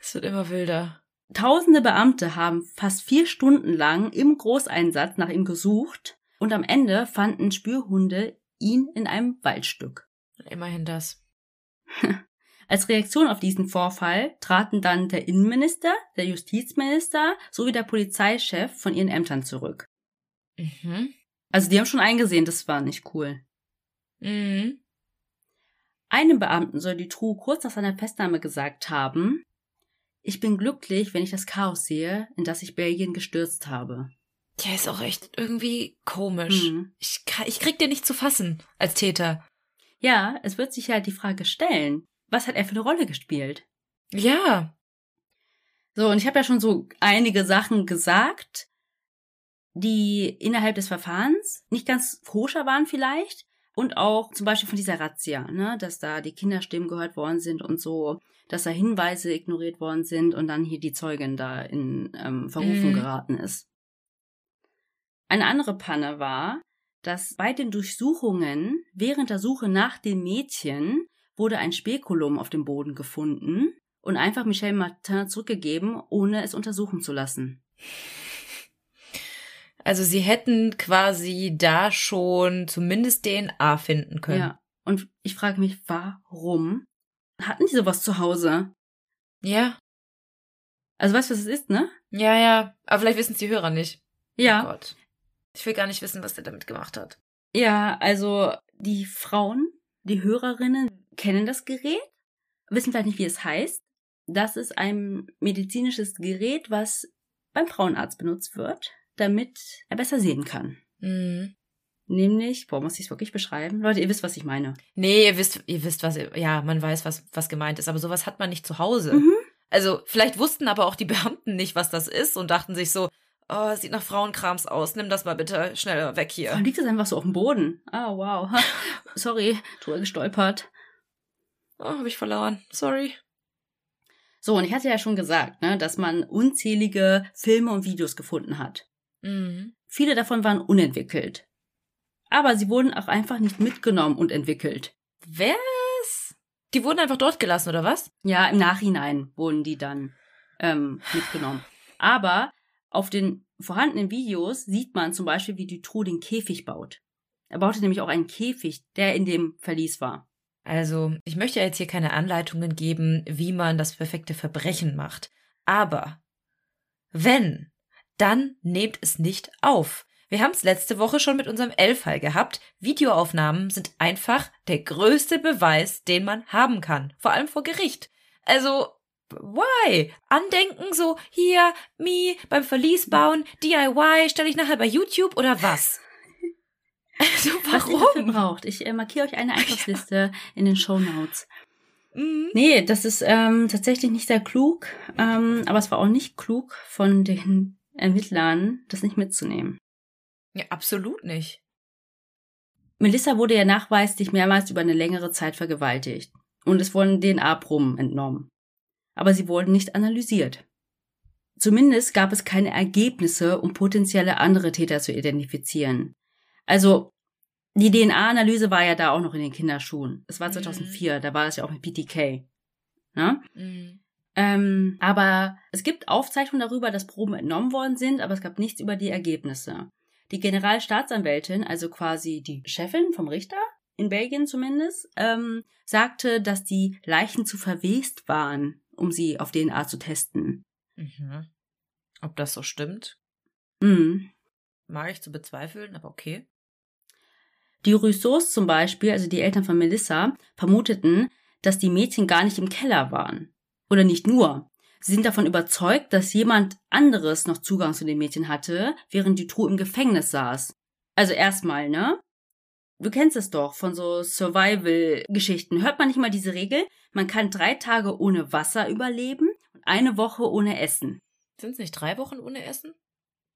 Speaker 1: Es wird immer wilder.
Speaker 2: Tausende Beamte haben fast vier Stunden lang im Großeinsatz nach ihm gesucht und am Ende fanden Spürhunde ihn in einem Waldstück.
Speaker 1: Immerhin das.
Speaker 2: Als Reaktion auf diesen Vorfall traten dann der Innenminister, der Justizminister sowie der Polizeichef von ihren Ämtern zurück.
Speaker 1: Mhm.
Speaker 2: Also die haben schon eingesehen, das war nicht cool.
Speaker 1: Mhm.
Speaker 2: Einem Beamten soll Dutroux kurz nach seiner Festnahme gesagt haben, ich bin glücklich, wenn ich das Chaos sehe, in das ich Belgien gestürzt habe.
Speaker 1: Der ist auch echt irgendwie komisch.
Speaker 2: Mhm.
Speaker 1: Ich, ich krieg den nicht zu fassen als Täter.
Speaker 2: Ja, es wird sich ja die Frage stellen, was hat er für eine Rolle gespielt?
Speaker 1: Ja.
Speaker 2: So, und ich habe ja schon so einige Sachen gesagt, die innerhalb des Verfahrens nicht ganz koscher waren vielleicht. Und auch zum Beispiel von dieser Razzia, ne, dass da die Kinderstimmen gehört worden sind und so, dass da Hinweise ignoriert worden sind und dann hier die Zeugin da in ähm, Verrufung
Speaker 1: Mhm.
Speaker 2: geraten ist. Eine andere Panne war, dass bei den Durchsuchungen während der Suche nach dem Mädchen wurde ein Spekulum auf dem Boden gefunden und einfach Michel Martin zurückgegeben, ohne es untersuchen zu lassen.
Speaker 1: Also sie hätten quasi da schon zumindest DNA finden können.
Speaker 2: Ja. Und ich frage mich, warum hatten die sowas zu Hause?
Speaker 1: Ja.
Speaker 2: Also weißt du, was es ist, ne?
Speaker 1: Ja, ja. Aber vielleicht wissen es die Hörer nicht.
Speaker 2: Ja.
Speaker 1: Oh Gott. Ich will gar nicht wissen, was der damit gemacht hat.
Speaker 2: Ja, also die Frauen, die Hörerinnen kennen das Gerät, wissen vielleicht nicht, wie es heißt. Das ist ein medizinisches Gerät, was beim Frauenarzt benutzt wird, damit er besser sehen kann.
Speaker 1: Mhm.
Speaker 2: Nämlich, boah, muss ich es wirklich beschreiben? Leute, ihr wisst, was ich meine.
Speaker 1: Nee, ihr wisst, ihr wisst, was, ja, man weiß, was, was gemeint ist, aber sowas hat man nicht zu Hause.
Speaker 2: Mhm.
Speaker 1: Also, vielleicht wussten aber auch die Beamten nicht, was das ist und dachten sich so, oh, es sieht nach Frauenkrams aus, nimm das mal bitte schnell weg hier.
Speaker 2: Warum liegt das einfach so auf dem Boden? Ah, wow. Sorry, drüber gestolpert.
Speaker 1: Oh, hab ich verloren. Sorry.
Speaker 2: So, und ich hatte ja schon gesagt, ne, dass man unzählige Filme und Videos gefunden hat.
Speaker 1: Mhm.
Speaker 2: Viele davon waren unentwickelt. Aber sie wurden auch einfach nicht mitgenommen und entwickelt.
Speaker 1: Was? Die wurden einfach dort gelassen, oder was?
Speaker 2: Ja, im Nachhinein wurden die dann ähm, mitgenommen. Aber auf den vorhandenen Videos sieht man zum Beispiel, wie Dutroux den Käfig baut. Er baute nämlich auch einen Käfig, der in dem Verlies war.
Speaker 1: Also, ich möchte jetzt hier keine Anleitungen geben, wie man das perfekte Verbrechen macht. Aber wenn, dann nehmt es nicht auf. Wir haben es letzte Woche schon mit unserem L-Fall gehabt. Videoaufnahmen sind einfach der größte Beweis, den man haben kann. Vor allem vor Gericht. Also, why? Andenken so, hier, me, beim Verlies bauen, DIY, stelle ich nachher bei YouTube oder was? Also,
Speaker 2: Was ihr
Speaker 1: warum?
Speaker 2: braucht. Ich äh, markiere euch eine Einkaufsliste in den Show Notes.
Speaker 1: Mhm.
Speaker 2: Nee, das ist ähm, tatsächlich nicht sehr klug, ähm, aber es war auch nicht klug von den Ermittlern, das nicht mitzunehmen.
Speaker 1: Ja, absolut nicht.
Speaker 2: Melissa wurde ja nachweislich mehrmals über eine längere Zeit vergewaltigt und es wurden DNA-Proben entnommen. Aber sie wurden nicht analysiert. Zumindest gab es keine Ergebnisse, um potenzielle andere Täter zu identifizieren. Also, die DNA-Analyse war ja da auch noch in den Kinderschuhen. Es war
Speaker 1: Mhm.
Speaker 2: 2004, da war das ja auch mit BTK. Ne?
Speaker 1: Mhm.
Speaker 2: Ähm, aber es gibt Aufzeichnungen darüber, dass Proben entnommen worden sind, aber es gab nichts über die Ergebnisse. Die Generalstaatsanwältin, also quasi die Chefin vom Richter, in Belgien zumindest, ähm, sagte, dass die Leichen zu verwest waren, um sie auf DNA zu testen.
Speaker 1: Mhm. Ob das so stimmt,
Speaker 2: Mhm.
Speaker 1: mag ich zu bezweifeln, aber okay.
Speaker 2: Die Rousseaus zum Beispiel, also die Eltern von Melissa, vermuteten, dass die Mädchen gar nicht im Keller waren. Oder nicht nur. Sie sind davon überzeugt, dass jemand anderes noch Zugang zu den Mädchen hatte, während Dutroux im Gefängnis saß. Also erstmal, ne? Du kennst es doch von so Survival-Geschichten. Hört man nicht mal diese Regel? Man kann drei Tage ohne Wasser überleben und eine Woche ohne Essen.
Speaker 1: Sind es nicht drei Wochen ohne Essen?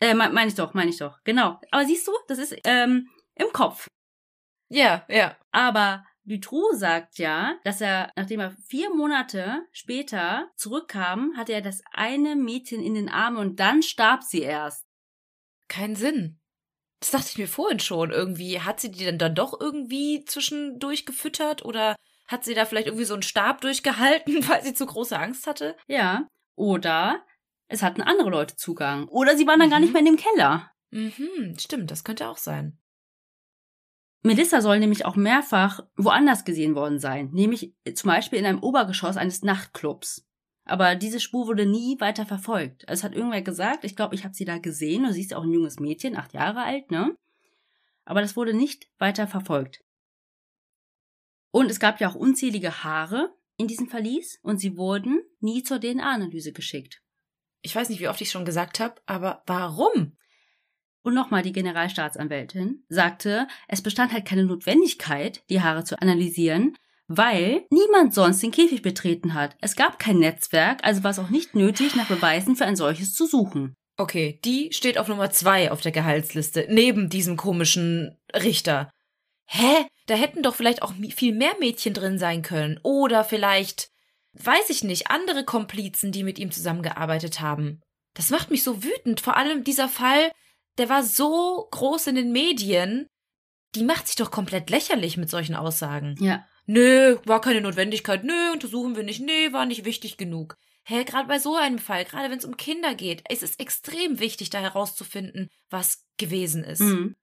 Speaker 2: Äh, meine mein ich doch, meine ich doch. Genau. Aber siehst du, das ist ähm, im Kopf.
Speaker 1: Ja, ja.
Speaker 2: Aber Dutroux sagt ja, dass er, nachdem er vier Monate später zurückkam, hatte er das eine Mädchen in den Armen und dann starb sie erst.
Speaker 1: Kein Sinn. Das dachte ich mir vorhin schon. Irgendwie, hat sie die denn dann doch irgendwie zwischendurch gefüttert oder hat sie da vielleicht irgendwie so einen Stab durchgehalten, weil sie zu große Angst hatte?
Speaker 2: Ja. Oder es hatten andere Leute Zugang. Oder sie waren dann gar
Speaker 1: Mhm.
Speaker 2: nicht mehr in dem Keller.
Speaker 1: Mhm, stimmt, das könnte auch sein.
Speaker 2: Melissa soll nämlich auch mehrfach woanders gesehen worden sein, nämlich zum Beispiel in einem Obergeschoss eines Nachtclubs. Aber diese Spur wurde nie weiter verfolgt. Also es hat irgendwer gesagt, ich glaube, ich habe sie da gesehen, und sie ist auch ein junges Mädchen, acht Jahre alt, ne? Aber das wurde nicht weiter verfolgt. Und es gab ja auch unzählige Haare in diesem Verlies und sie wurden nie zur DNA-Analyse geschickt.
Speaker 1: Ich weiß nicht, wie oft ich schon gesagt habe, aber warum?
Speaker 2: Und nochmal die Generalstaatsanwältin sagte, es bestand halt keine Notwendigkeit, die Haare zu analysieren, weil niemand sonst den Käfig betreten hat. Es gab kein Netzwerk, also war es auch nicht nötig, nach Beweisen für ein solches zu suchen.
Speaker 1: Okay, die steht auf Nummer zwei auf der Gehaltsliste, neben diesem komischen Richter. Hä? Da hätten doch vielleicht auch viel mehr Mädchen drin sein können. Oder vielleicht, weiß ich nicht, andere Komplizen, die mit ihm zusammengearbeitet haben. Das macht mich so wütend. Vor allem dieser Fall, der war so groß in den Medien. Die macht sich doch komplett lächerlich mit solchen Aussagen.
Speaker 2: Ja.
Speaker 1: Nö, war keine Notwendigkeit. Nö, untersuchen wir nicht. Nee, war nicht wichtig genug. Hä, gerade bei so einem Fall, gerade wenn es um Kinder geht, es ist extrem wichtig, da herauszufinden, was gewesen ist.
Speaker 2: Mhm.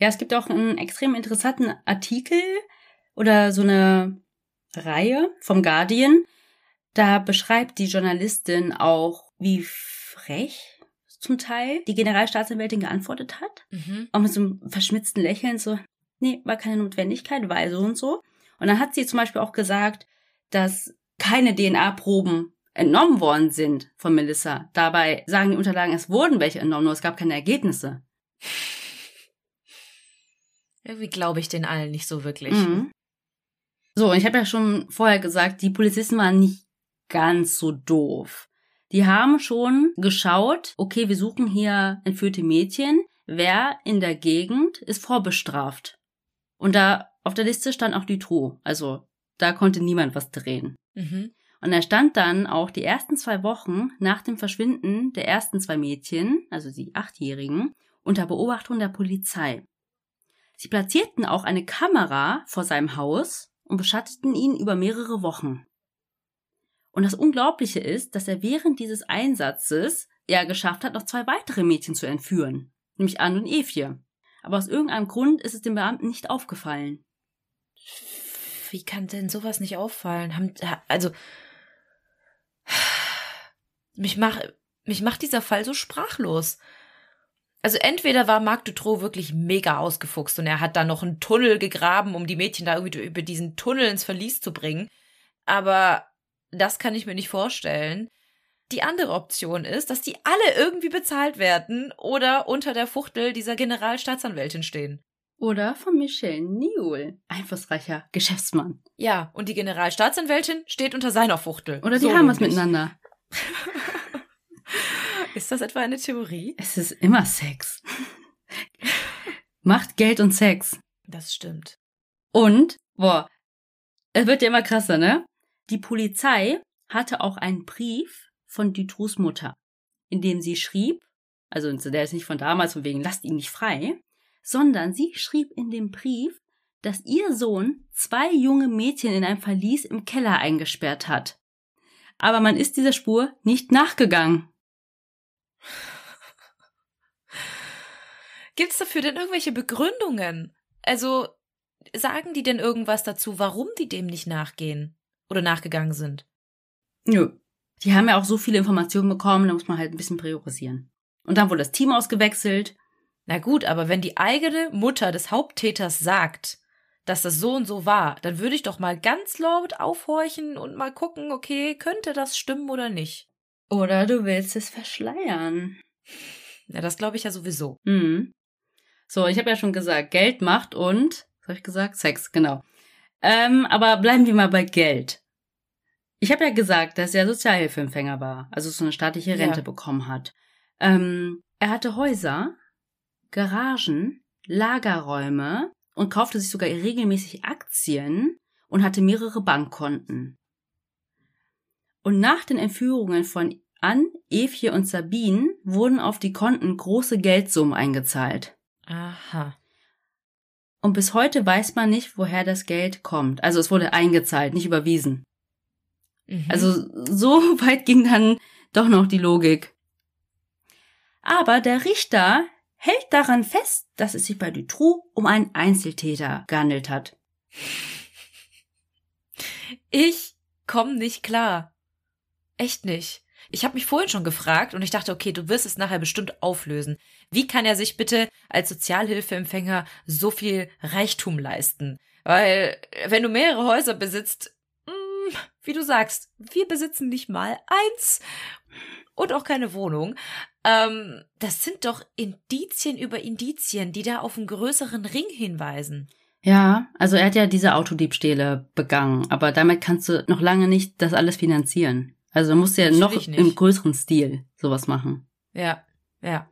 Speaker 2: Ja, es gibt auch einen extrem interessanten Artikel oder so eine Reihe vom Guardian. Da beschreibt die Journalistin auch wie frech zum Teil die Generalstaatsanwältin geantwortet hat.
Speaker 1: Mhm.
Speaker 2: Auch mit so einem verschmitzten Lächeln so, nee, war keine Notwendigkeit, weil so und so. Und dann hat sie zum Beispiel auch gesagt, dass keine DNA-Proben entnommen worden sind von Melissa. Dabei sagen die Unterlagen, es wurden welche entnommen, nur es gab keine Ergebnisse.
Speaker 1: Irgendwie glaube ich den allen nicht so wirklich.
Speaker 2: Mhm. So, und ich habe ja schon vorher gesagt, die Polizisten waren nicht ganz so doof. Die haben schon geschaut, okay, wir suchen hier entführte Mädchen. Wer in der Gegend ist vorbestraft? Und da auf der Liste stand auch Dutroux. Also da konnte niemand was drehen.
Speaker 1: Mhm.
Speaker 2: Und er stand dann auch die ersten zwei Wochen nach dem Verschwinden der ersten zwei Mädchen, also die Achtjährigen, unter Beobachtung der Polizei. Sie platzierten auch eine Kamera vor seinem Haus und beschatteten ihn über mehrere Wochen. Und das Unglaubliche ist, dass er während dieses Einsatzes ja geschafft hat, noch zwei weitere Mädchen zu entführen, nämlich Anne und Evie. Aber aus irgendeinem Grund ist es dem Beamten nicht aufgefallen.
Speaker 1: Wie kann denn sowas nicht auffallen? Haben, also, mich macht, mich macht dieser Fall so sprachlos. Also entweder war Marc Dutroux wirklich mega ausgefuchst und er hat da noch einen Tunnel gegraben, um die Mädchen da irgendwie über diesen Tunnel ins Verlies zu bringen. Aber das kann ich mir nicht vorstellen. Die andere Option ist, dass die alle irgendwie bezahlt werden oder unter der Fuchtel dieser Generalstaatsanwältin stehen.
Speaker 2: Oder von Michel Niul, einflussreicher Geschäftsmann.
Speaker 1: Ja, und die Generalstaatsanwältin steht unter seiner Fuchtel.
Speaker 2: Oder die
Speaker 1: So
Speaker 2: haben was miteinander.
Speaker 1: Ist das etwa eine Theorie?
Speaker 2: Es ist immer Sex. Macht Geld und Sex.
Speaker 1: Das stimmt.
Speaker 2: Und, boah, es wird ja immer krasser, ne? Die Polizei hatte auch einen Brief von Dutroux Mutter, in dem sie schrieb, also der ist nicht von damals, von wegen lasst ihn nicht frei, sondern sie schrieb in dem Brief, dass ihr Sohn zwei junge Mädchen in einem Verlies im Keller eingesperrt hat. Aber man ist dieser Spur nicht nachgegangen.
Speaker 1: Gibt es dafür denn irgendwelche Begründungen? Also, sagen die denn irgendwas dazu, warum die dem nicht nachgehen oder nachgegangen sind?
Speaker 2: Nö. Die haben ja auch so viele Informationen bekommen, da muss man halt ein bisschen priorisieren. Und dann wurde das Team ausgewechselt.
Speaker 1: Na gut, aber wenn die eigene Mutter des Haupttäters sagt, dass das so und so war, dann würde ich doch mal ganz laut aufhorchen und mal gucken, okay, könnte das stimmen oder nicht?
Speaker 2: Oder du willst es verschleiern.
Speaker 1: Ja, das glaube ich ja sowieso.
Speaker 2: Mhm. So, ich habe ja schon gesagt, Geld macht und, was habe ich gesagt? Sex, genau. Ähm, aber bleiben wir mal bei Geld. Ich habe ja gesagt, dass er Sozialhilfeempfänger war, also so eine staatliche Rente
Speaker 1: Ja.
Speaker 2: bekommen hat. Ähm, er hatte Häuser, Garagen, Lagerräume und kaufte sich sogar regelmäßig Aktien und hatte mehrere Bankkonten. Und nach den Entführungen von Ann, Evie und Sabine wurden auf die Konten große Geldsummen eingezahlt.
Speaker 1: Aha.
Speaker 2: Und bis heute weiß man nicht, woher das Geld kommt. Also es wurde eingezahlt, nicht überwiesen.
Speaker 1: Mhm.
Speaker 2: Also so weit ging dann doch noch die Logik. Aber der Richter hält daran fest, dass es sich bei Dutroux um einen Einzeltäter gehandelt hat.
Speaker 1: Ich komme nicht klar. Echt nicht. Ich habe mich vorhin schon gefragt und ich dachte, okay, du wirst es nachher bestimmt auflösen. Wie kann er sich bitte als Sozialhilfeempfänger so viel Reichtum leisten? Weil, wenn du mehrere Häuser besitzt, mh, wie du sagst, wir besitzen nicht mal eins und auch keine Wohnung. Ähm, das sind doch Indizien über Indizien, die da auf einen größeren Ring hinweisen.
Speaker 2: Ja, also er hat ja diese Autodiebstähle begangen, aber damit kannst du noch lange nicht das alles finanzieren. Also du musst ja noch
Speaker 1: Natürlich nicht.
Speaker 2: im größeren Stil sowas machen.
Speaker 1: Ja, ja.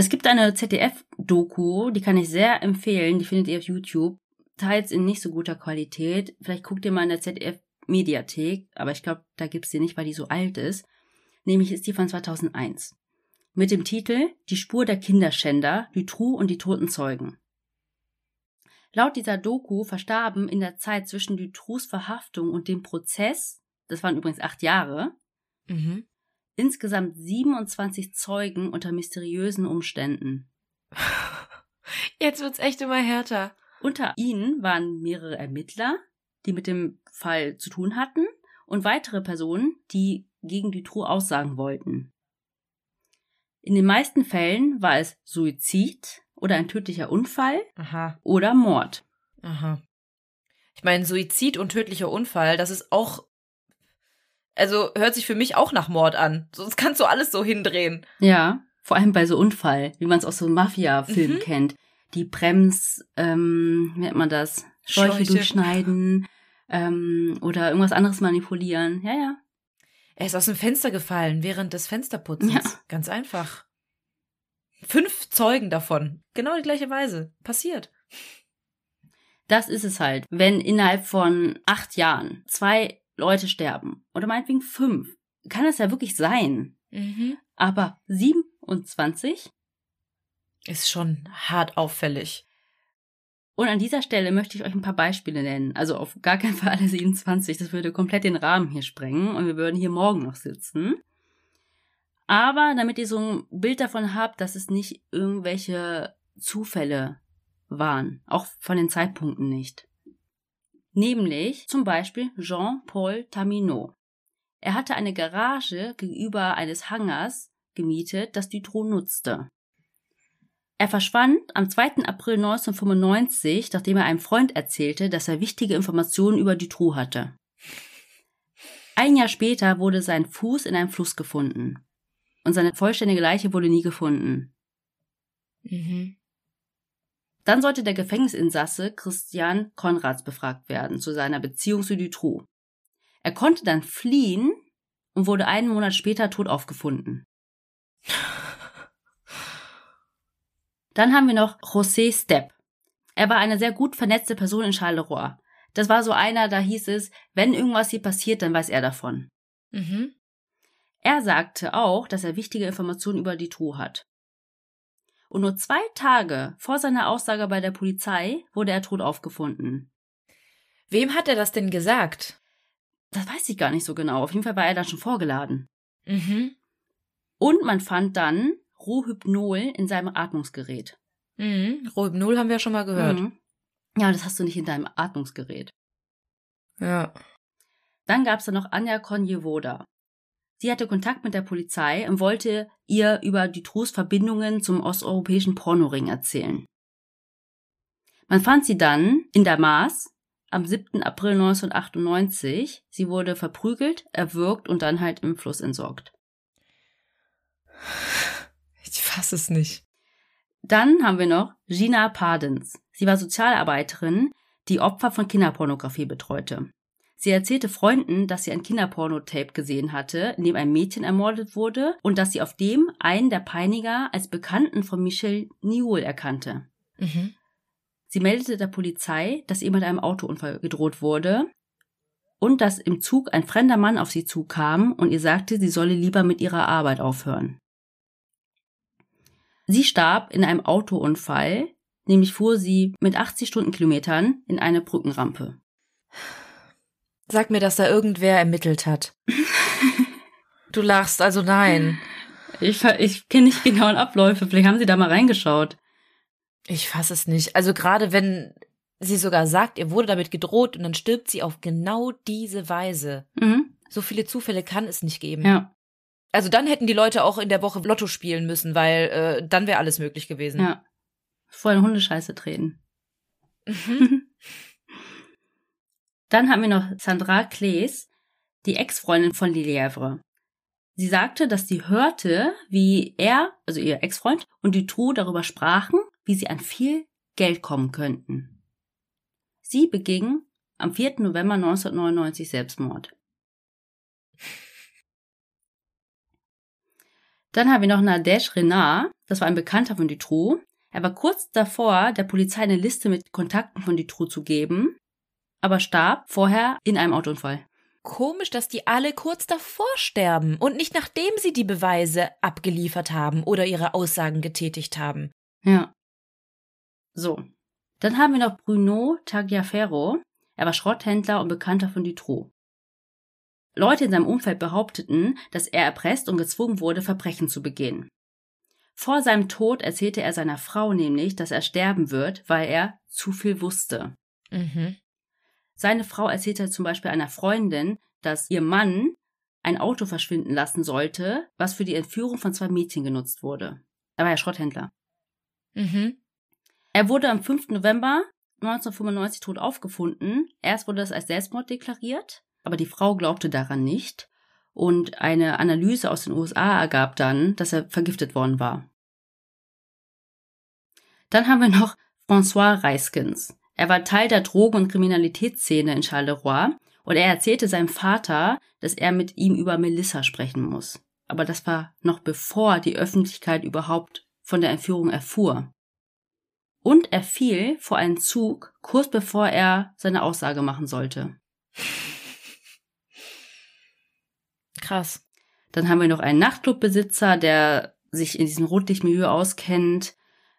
Speaker 2: Es gibt eine ZDF-Doku, die kann ich sehr empfehlen, die findet ihr auf YouTube, teils in nicht so guter Qualität. Vielleicht guckt ihr mal in der ZDF-Mediathek, aber ich glaube, da gibt's die nicht, weil die so alt ist. Nämlich ist die von 2001. Mit dem Titel Die Spur der Kinderschänder, Dutroux und die toten Zeugen. Laut dieser Doku verstarben in der Zeit zwischen Dutroux Verhaftung und dem Prozess, das waren übrigens acht Jahre,
Speaker 1: Mhm.
Speaker 2: Insgesamt 27 Zeugen unter mysteriösen Umständen.
Speaker 1: Jetzt wird's echt immer härter.
Speaker 2: Unter ihnen waren mehrere Ermittler, die mit dem Fall zu tun hatten, und weitere Personen, die gegen Dutroux aussagen wollten. In den meisten Fällen war es Suizid oder ein tödlicher Unfall
Speaker 1: Aha.
Speaker 2: oder Mord.
Speaker 1: Aha. Ich meine, Suizid und tödlicher Unfall, das ist auch. Also hört sich für mich auch nach Mord an. Sonst kannst du alles so hindrehen.
Speaker 2: Ja, vor allem bei so Unfall, wie man es aus so Mafia-Filmen
Speaker 1: Mhm.
Speaker 2: kennt. Die Brems, ähm, wie nennt man das? Schläuche,
Speaker 1: Schläuche.
Speaker 2: durchschneiden ähm, oder irgendwas anderes manipulieren. Ja, ja.
Speaker 1: Er ist aus dem Fenster gefallen während des Fensterputzens.
Speaker 2: Ja.
Speaker 1: Ganz einfach. Fünf Zeugen davon. Genau die gleiche Weise. Passiert.
Speaker 2: Das ist es halt. Wenn innerhalb von acht Jahren zwei Leute sterben oder meinetwegen fünf, kann es ja wirklich sein.
Speaker 1: Mhm.
Speaker 2: Aber 27?
Speaker 1: Ist schon hart auffällig.
Speaker 2: Und an dieser Stelle möchte ich euch ein paar Beispiele nennen. Also auf gar keinen Fall alle 27. Das würde komplett den Rahmen hier sprengen und wir würden hier morgen noch sitzen. Aber damit ihr so ein Bild davon habt, dass es nicht irgendwelche Zufälle waren. Auch von den Zeitpunkten nicht. Nämlich zum Beispiel Jean-Paul Taminot. Er hatte eine Garage gegenüber eines Hangars gemietet, das Dutroux nutzte. Er verschwand am 2. April 1995, nachdem er einem Freund erzählte, dass er wichtige Informationen über Dutroux hatte. Ein Jahr später wurde sein Fuß in einem Fluss gefunden. Und seine vollständige Leiche wurde nie gefunden.
Speaker 1: Mhm.
Speaker 2: Dann sollte der Gefängnisinsasse Christian Konrads befragt werden zu seiner Beziehung zu Dutroux. Er konnte dann fliehen und wurde einen Monat später tot aufgefunden. Dann haben wir noch José Stepp. Er war eine sehr gut vernetzte Person in Charleroi. Das war so einer, da hieß es, wenn irgendwas hier passiert, dann weiß er davon.
Speaker 1: Mhm.
Speaker 2: Er sagte auch, dass er wichtige Informationen über Dutroux hat. Und nur zwei Tage vor seiner Aussage bei der Polizei wurde er tot aufgefunden.
Speaker 1: Wem hat er das denn gesagt?
Speaker 2: Das weiß ich gar nicht so genau. Auf jeden Fall war er dann schon vorgeladen.
Speaker 1: Mhm.
Speaker 2: Und man fand dann Rohypnol in seinem Atmungsgerät.
Speaker 1: Mhm. Rohypnol haben wir ja schon mal gehört.
Speaker 2: Mhm. Ja, das hast du nicht in deinem Atmungsgerät.
Speaker 1: Ja.
Speaker 2: Dann gab es da noch Anja Konjewoda. Sie hatte Kontakt mit der Polizei und wollte ihr über Dutroux Verbindungen zum osteuropäischen Pornoring erzählen. Man fand sie dann in der Maas am 7. April 1998. Sie wurde verprügelt, erwürgt und dann halt im Fluss entsorgt.
Speaker 1: Ich fasse es nicht.
Speaker 2: Dann haben wir noch Gina Pardens. Sie war Sozialarbeiterin, die Opfer von Kinderpornografie betreute. Sie erzählte Freunden, dass sie ein Kinderpornotape gesehen hatte, in dem ein Mädchen ermordet wurde und dass sie auf dem einen der Peiniger als Bekannten von Michel Niol erkannte.
Speaker 1: Mhm.
Speaker 2: Sie meldete der Polizei, dass ihr mit einem Autounfall gedroht wurde und dass im Zug ein fremder Mann auf sie zukam und ihr sagte, sie solle lieber mit ihrer Arbeit aufhören. Sie starb in einem Autounfall, nämlich fuhr sie mit 80 Stundenkilometern in eine Brückenrampe.
Speaker 1: Sag mir, dass da irgendwer ermittelt hat. du lachst, also nein.
Speaker 2: Ich, ich kenne nicht genauen Abläufe, vielleicht haben sie da mal reingeschaut.
Speaker 1: Ich fasse es nicht. Also gerade wenn sie sogar sagt, ihr wurde damit gedroht und dann stirbt sie auf genau diese Weise.
Speaker 2: Mhm.
Speaker 1: So viele Zufälle kann es nicht geben.
Speaker 2: Ja,
Speaker 1: Also dann hätten die Leute auch in der Woche Lotto spielen müssen, weil äh, dann wäre alles möglich gewesen.
Speaker 2: ja. Vor Hundescheiße treten.
Speaker 1: Mhm.
Speaker 2: Dann haben wir noch Sandra Klees, die Ex-Freundin von Lilievre. Sie sagte, dass sie hörte, wie er, also ihr Ex-Freund, und Dutroux darüber sprachen, wie sie an viel Geld kommen könnten. Sie beging am 4. November 1999 Selbstmord. Dann haben wir noch Nadesh Renard, das war ein Bekannter von Dutroux. Er war kurz davor, der Polizei eine Liste mit Kontakten von Dutroux zu geben, aber starb vorher in einem Autounfall.
Speaker 1: Komisch, dass die alle kurz davor sterben und nicht nachdem sie die Beweise abgeliefert haben oder ihre Aussagen getätigt haben.
Speaker 2: Ja. So. Dann haben wir noch Bruno Tagliaferro. Er war Schrotthändler und Bekannter von Dutroux. Leute in seinem Umfeld behaupteten, dass er erpresst und gezwungen wurde, Verbrechen zu begehen. Vor seinem Tod erzählte er seiner Frau nämlich, dass er sterben wird, weil er zu viel wusste.
Speaker 1: Mhm.
Speaker 2: Seine Frau erzählte zum Beispiel einer Freundin, dass ihr Mann ein Auto verschwinden lassen sollte, was für die Entführung von zwei Mädchen genutzt wurde. Er war ja Schrotthändler.
Speaker 1: Mhm.
Speaker 2: Er wurde am 5. November 1995 tot aufgefunden. Erst wurde das als Selbstmord deklariert, aber die Frau glaubte daran nicht. Und eine Analyse aus den USA ergab dann, dass er vergiftet worden war. Dann haben wir noch François Reiskens. Er war Teil der Drogen- und Kriminalitätsszene in Charleroi und er erzählte seinem Vater, dass er mit ihm über Melissa sprechen muss. Aber das war noch bevor die Öffentlichkeit überhaupt von der Entführung erfuhr. Und er fiel vor einen Zug, kurz bevor er seine Aussage machen sollte.
Speaker 1: Krass.
Speaker 2: Dann haben wir noch einen Nachtclubbesitzer, der sich in diesem Rotlichtmilieu auskennt.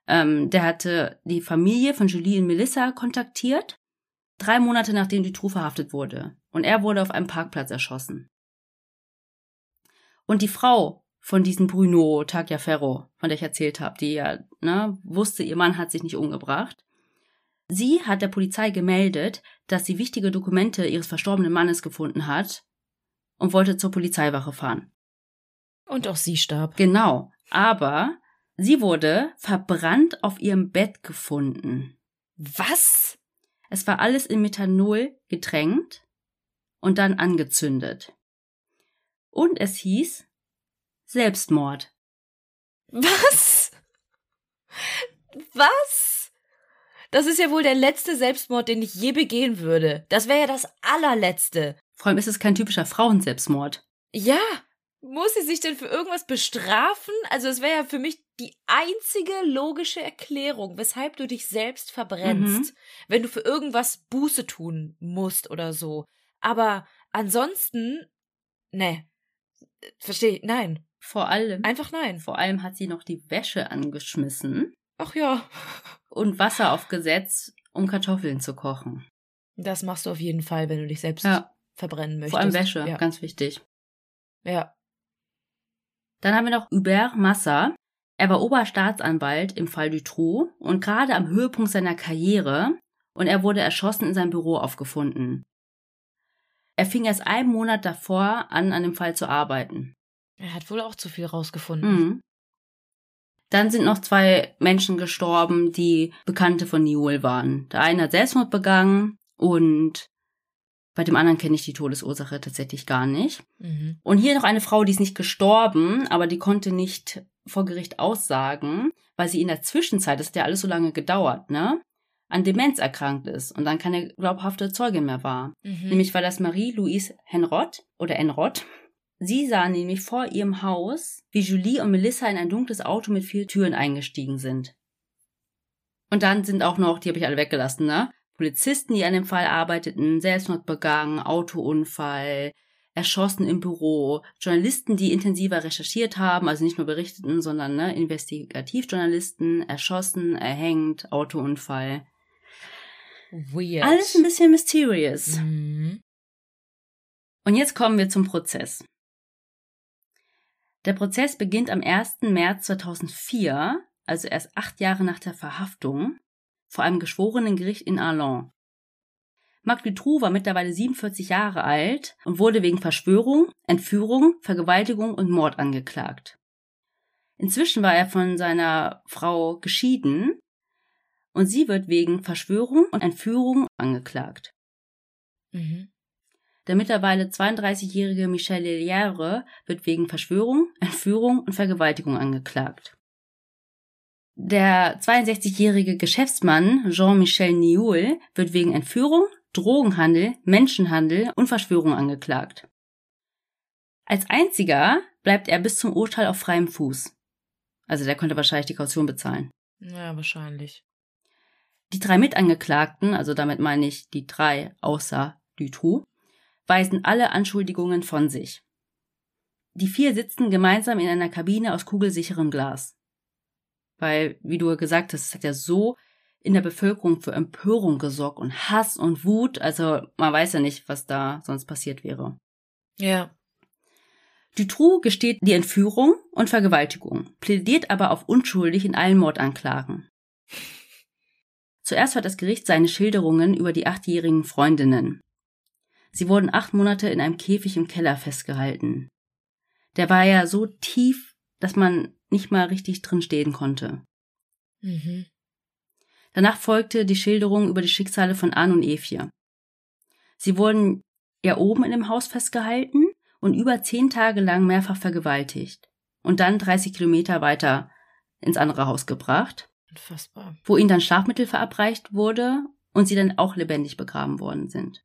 Speaker 2: Ähm, der hatte die Familie von Julie und Melissa kontaktiert, drei Monate nachdem Dutroux verhaftet wurde. Und er wurde auf einem Parkplatz erschossen. Und die Frau von diesem Bruno Tagliaferro, von der ich erzählt habe, die ja ne, wusste, ihr Mann hat sich nicht umgebracht. Sie hat der Polizei gemeldet, dass sie wichtige Dokumente ihres verstorbenen Mannes gefunden hat und wollte zur Polizeiwache fahren.
Speaker 1: Und auch sie starb.
Speaker 2: Genau, aber sie wurde verbrannt auf ihrem Bett gefunden.
Speaker 1: Was?
Speaker 2: Es war alles in Methanol getränkt und dann angezündet. Und es hieß Selbstmord.
Speaker 1: Was? Was? Das ist ja wohl der letzte Selbstmord, den ich je begehen würde. Das wäre ja das allerletzte.
Speaker 2: Vor allem ist es kein typischer Frauenselbstmord.
Speaker 1: Ja. Muss sie sich denn für irgendwas bestrafen? Also es wäre ja für mich die einzige logische Erklärung, weshalb du dich selbst verbrennst,
Speaker 2: Mhm.
Speaker 1: wenn du für irgendwas Buße tun musst oder so. Aber ansonsten, ne. Verstehe, nein.
Speaker 2: Vor allem,
Speaker 1: Einfach nein.
Speaker 2: vor allem hat sie noch die Wäsche angeschmissen
Speaker 1: Ach ja.
Speaker 2: und Wasser aufgesetzt, um Kartoffeln zu kochen.
Speaker 1: Das machst du auf jeden Fall, wenn du dich selbst
Speaker 2: Ja,
Speaker 1: verbrennen möchtest.
Speaker 2: vor allem Wäsche,
Speaker 1: Ja.
Speaker 2: ganz wichtig.
Speaker 1: ja.
Speaker 2: Dann haben wir noch Hubert Massa. Er war Oberstaatsanwalt im Fall Dutroux und gerade am Höhepunkt seiner Karriere und er wurde erschossen in seinem Büro aufgefunden. Er fing erst einen Monat davor an, an dem Fall zu arbeiten.
Speaker 1: Er hat wohl auch zu viel rausgefunden.
Speaker 2: Mhm. Dann sind noch zwei Menschen gestorben, die Bekannte von Niol waren. Der eine hat Selbstmord begangen und bei dem anderen kenne ich die Todesursache tatsächlich gar nicht.
Speaker 1: Mhm.
Speaker 2: Und hier noch eine Frau, die ist nicht gestorben, aber die konnte nicht vor Gericht aussagen, weil sie in der Zwischenzeit, das hat ja alles so lange gedauert, ne, an Demenz erkrankt ist und dann keine glaubhafte Zeugin mehr war.
Speaker 1: Mhm.
Speaker 2: Nämlich war das Marie-Louise Henrott oder Enrott. Sie sah nämlich vor ihrem Haus, wie Julie und Melissa in ein dunkles Auto mit vier Türen eingestiegen sind. Und dann sind auch noch, die habe ich alle weggelassen, ne? Polizisten, die an dem Fall arbeiteten, Selbstmord begangen, Autounfall, erschossen im Büro, Journalisten, die intensiver recherchiert haben, also nicht nur berichteten, sondern ne, Investigativjournalisten, erschossen, erhängt, Autounfall.
Speaker 1: Weird.
Speaker 2: Alles ein bisschen mysterious.
Speaker 1: Mhm.
Speaker 2: Und jetzt kommen wir zum Prozess. Der Prozess beginnt am 1. März 2004, also erst acht Jahre nach der Verhaftung, vor einem geschworenen Gericht in Arlon. Marc Dutroux war mittlerweile 47 Jahre alt und wurde wegen Verschwörung, Entführung, Vergewaltigung und Mord angeklagt. Inzwischen war er von seiner Frau geschieden und sie wird wegen Verschwörung und Entführung angeklagt.
Speaker 1: Mhm.
Speaker 2: Der mittlerweile 32-jährige Michel Lelière wird wegen Verschwörung, Entführung und Vergewaltigung angeklagt. Der 62-jährige Geschäftsmann Jean-Michel Nioul wird wegen Entführung, Drogenhandel, Menschenhandel und Verschwörung angeklagt. Als einziger bleibt er bis zum Urteil auf freiem Fuß. Also der konnte wahrscheinlich die Kaution bezahlen.
Speaker 1: Ja, wahrscheinlich.
Speaker 2: Die drei Mitangeklagten, also damit meine ich die drei außer Dutroux, weisen alle Anschuldigungen von sich. Die vier sitzen gemeinsam in einer Kabine aus kugelsicherem Glas. Weil, wie du gesagt hast, es hat ja so in der Bevölkerung für Empörung gesorgt und Hass und Wut, also man weiß ja nicht, was da sonst passiert wäre.
Speaker 1: Ja.
Speaker 2: Dutroux gesteht die Entführung und Vergewaltigung, plädiert aber auf unschuldig in allen Mordanklagen. Zuerst hört das Gericht seine Schilderungen über die achtjährigen Freundinnen. Sie wurden acht Monate in einem Käfig im Keller festgehalten. Der war ja so tief, dass man nicht mal richtig drin stehen konnte.
Speaker 1: Mhm.
Speaker 2: Danach folgte die Schilderung über die Schicksale von Anne und Evie. Sie wurden ja oben in dem Haus festgehalten und über zehn Tage lang mehrfach vergewaltigt und dann 30 Kilometer weiter ins andere Haus gebracht,
Speaker 1: Unfassbar.
Speaker 2: wo ihnen dann Schlafmittel verabreicht wurde und sie dann auch lebendig begraben worden sind.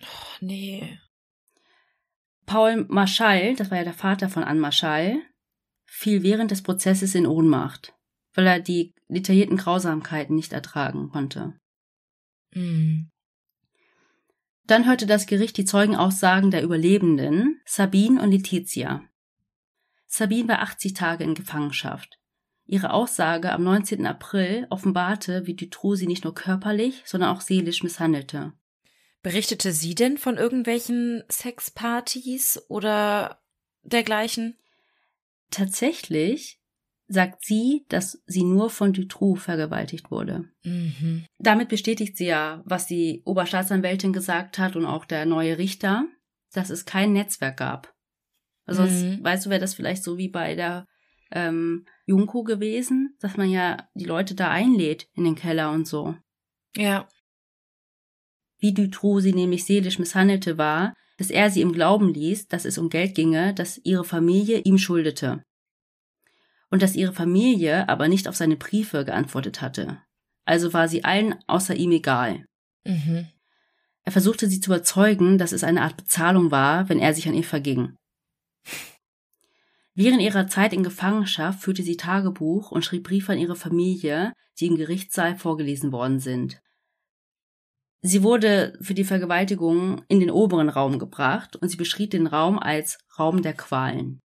Speaker 1: Oh, nee.
Speaker 2: Paul Marschall, das war ja der Vater von Anne Marschall, fiel während des Prozesses in Ohnmacht, weil er die detaillierten Grausamkeiten nicht ertragen konnte.
Speaker 1: Mhm.
Speaker 2: Dann hörte das Gericht die Zeugenaussagen der Überlebenden, Sabine und Letizia. Sabine war 80 Tage in Gefangenschaft. Ihre Aussage am 19. April offenbarte, wie Dutroux sie nicht nur körperlich, sondern auch seelisch misshandelte.
Speaker 1: Berichtete sie denn von irgendwelchen Sexpartys oder dergleichen?
Speaker 2: Tatsächlich sagt sie, dass sie nur von Dutroux vergewaltigt wurde.
Speaker 1: Mhm.
Speaker 2: Damit bestätigt sie ja, was die Oberstaatsanwältin gesagt hat und auch der neue Richter, dass es kein Netzwerk gab. Also sonst
Speaker 1: Mhm.
Speaker 2: weißt du, wäre das vielleicht so wie bei der ähm, Junko gewesen, dass man ja die Leute da einlädt in den Keller und so.
Speaker 1: Ja.
Speaker 2: Wie Dutroux sie nämlich seelisch misshandelte war, dass er sie im Glauben ließ, dass es um Geld ginge, das ihre Familie ihm schuldete. Und dass ihre Familie aber nicht auf seine Briefe geantwortet hatte. Also war sie allen außer ihm egal.
Speaker 1: Mhm.
Speaker 2: Er versuchte sie zu überzeugen, dass es eine Art Bezahlung war, wenn er sich an ihr verging. Während ihrer Zeit in Gefangenschaft führte sie Tagebuch und schrieb Briefe an ihre Familie, die im Gerichtssaal vorgelesen worden sind. Sie wurde für die Vergewaltigung in den oberen Raum gebracht und sie beschrieb den Raum als Raum der Qualen.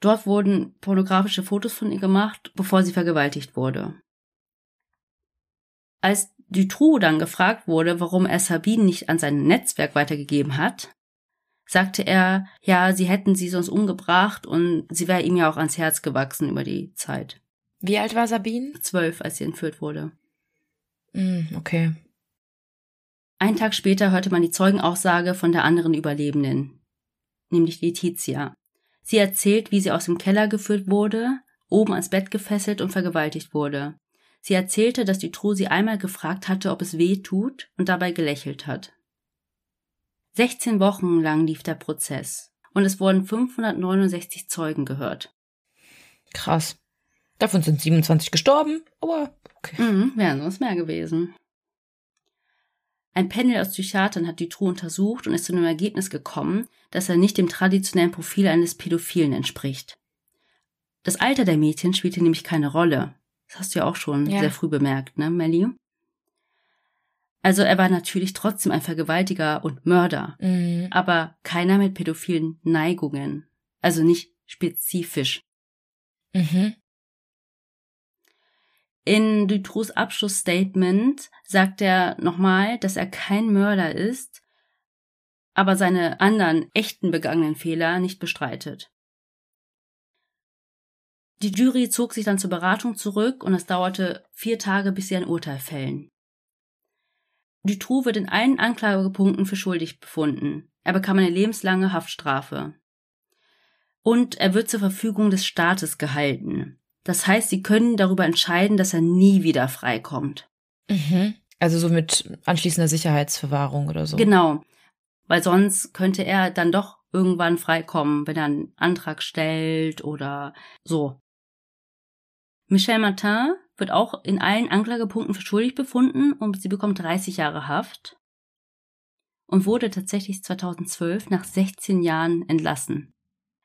Speaker 2: Dort wurden pornografische Fotos von ihr gemacht, bevor sie vergewaltigt wurde. Als Dutroux dann gefragt wurde, warum er Sabine nicht an sein Netzwerk weitergegeben hat, sagte er, ja, sie hätten sie sonst umgebracht und sie wäre ihm ja auch ans Herz gewachsen über die Zeit.
Speaker 1: Wie alt war Sabine?
Speaker 2: Zwölf, als sie entführt wurde.
Speaker 1: Mhm, okay.
Speaker 2: Einen Tag später hörte man die Zeugenaussage von der anderen Überlebenden, nämlich Letizia. Sie erzählt, wie sie aus dem Keller geführt wurde, oben ans Bett gefesselt und vergewaltigt wurde. Sie erzählte, dass Dutroux sie einmal gefragt hatte, ob es weh tut und dabei gelächelt hat. 16 Wochen lang lief der Prozess und es wurden 569 Zeugen gehört.
Speaker 1: Krass. Davon sind 27 gestorben, aber okay.
Speaker 2: Mhm, wären sonst mehr gewesen. Ein Panel aus Psychiatern hat Dutroux untersucht und ist zu dem Ergebnis gekommen, dass er nicht dem traditionellen Profil eines Pädophilen entspricht. Das Alter der Mädchen spielte nämlich keine Rolle. Das hast du ja auch schon
Speaker 1: Ja.
Speaker 2: sehr früh bemerkt, ne, Melly? Also er war natürlich trotzdem ein Vergewaltiger und Mörder,
Speaker 1: Mhm.
Speaker 2: aber keiner mit pädophilen Neigungen. Also nicht spezifisch.
Speaker 1: Mhm.
Speaker 2: In Dutroux Abschlussstatement sagt er nochmal, dass er kein Mörder ist, aber seine anderen echten begangenen Fehler nicht bestreitet. Die Jury zog sich dann zur Beratung zurück und es dauerte vier Tage, bis sie ein Urteil fällen. Dutroux wird in allen Anklagepunkten für schuldig befunden. Er bekam eine lebenslange Haftstrafe. Und er wird zur Verfügung des Staates gehalten. Das heißt, sie können darüber entscheiden, dass er nie wieder freikommt.
Speaker 1: Mhm. Also so mit anschließender Sicherheitsverwahrung oder so.
Speaker 2: Genau. Weil sonst könnte er dann doch irgendwann freikommen, wenn er einen Antrag stellt oder so. Michelle Martin wird auch in allen Anklagepunkten für schuldig befunden und sie bekommt 30 Jahre Haft und wurde tatsächlich 2012 nach 16 Jahren entlassen.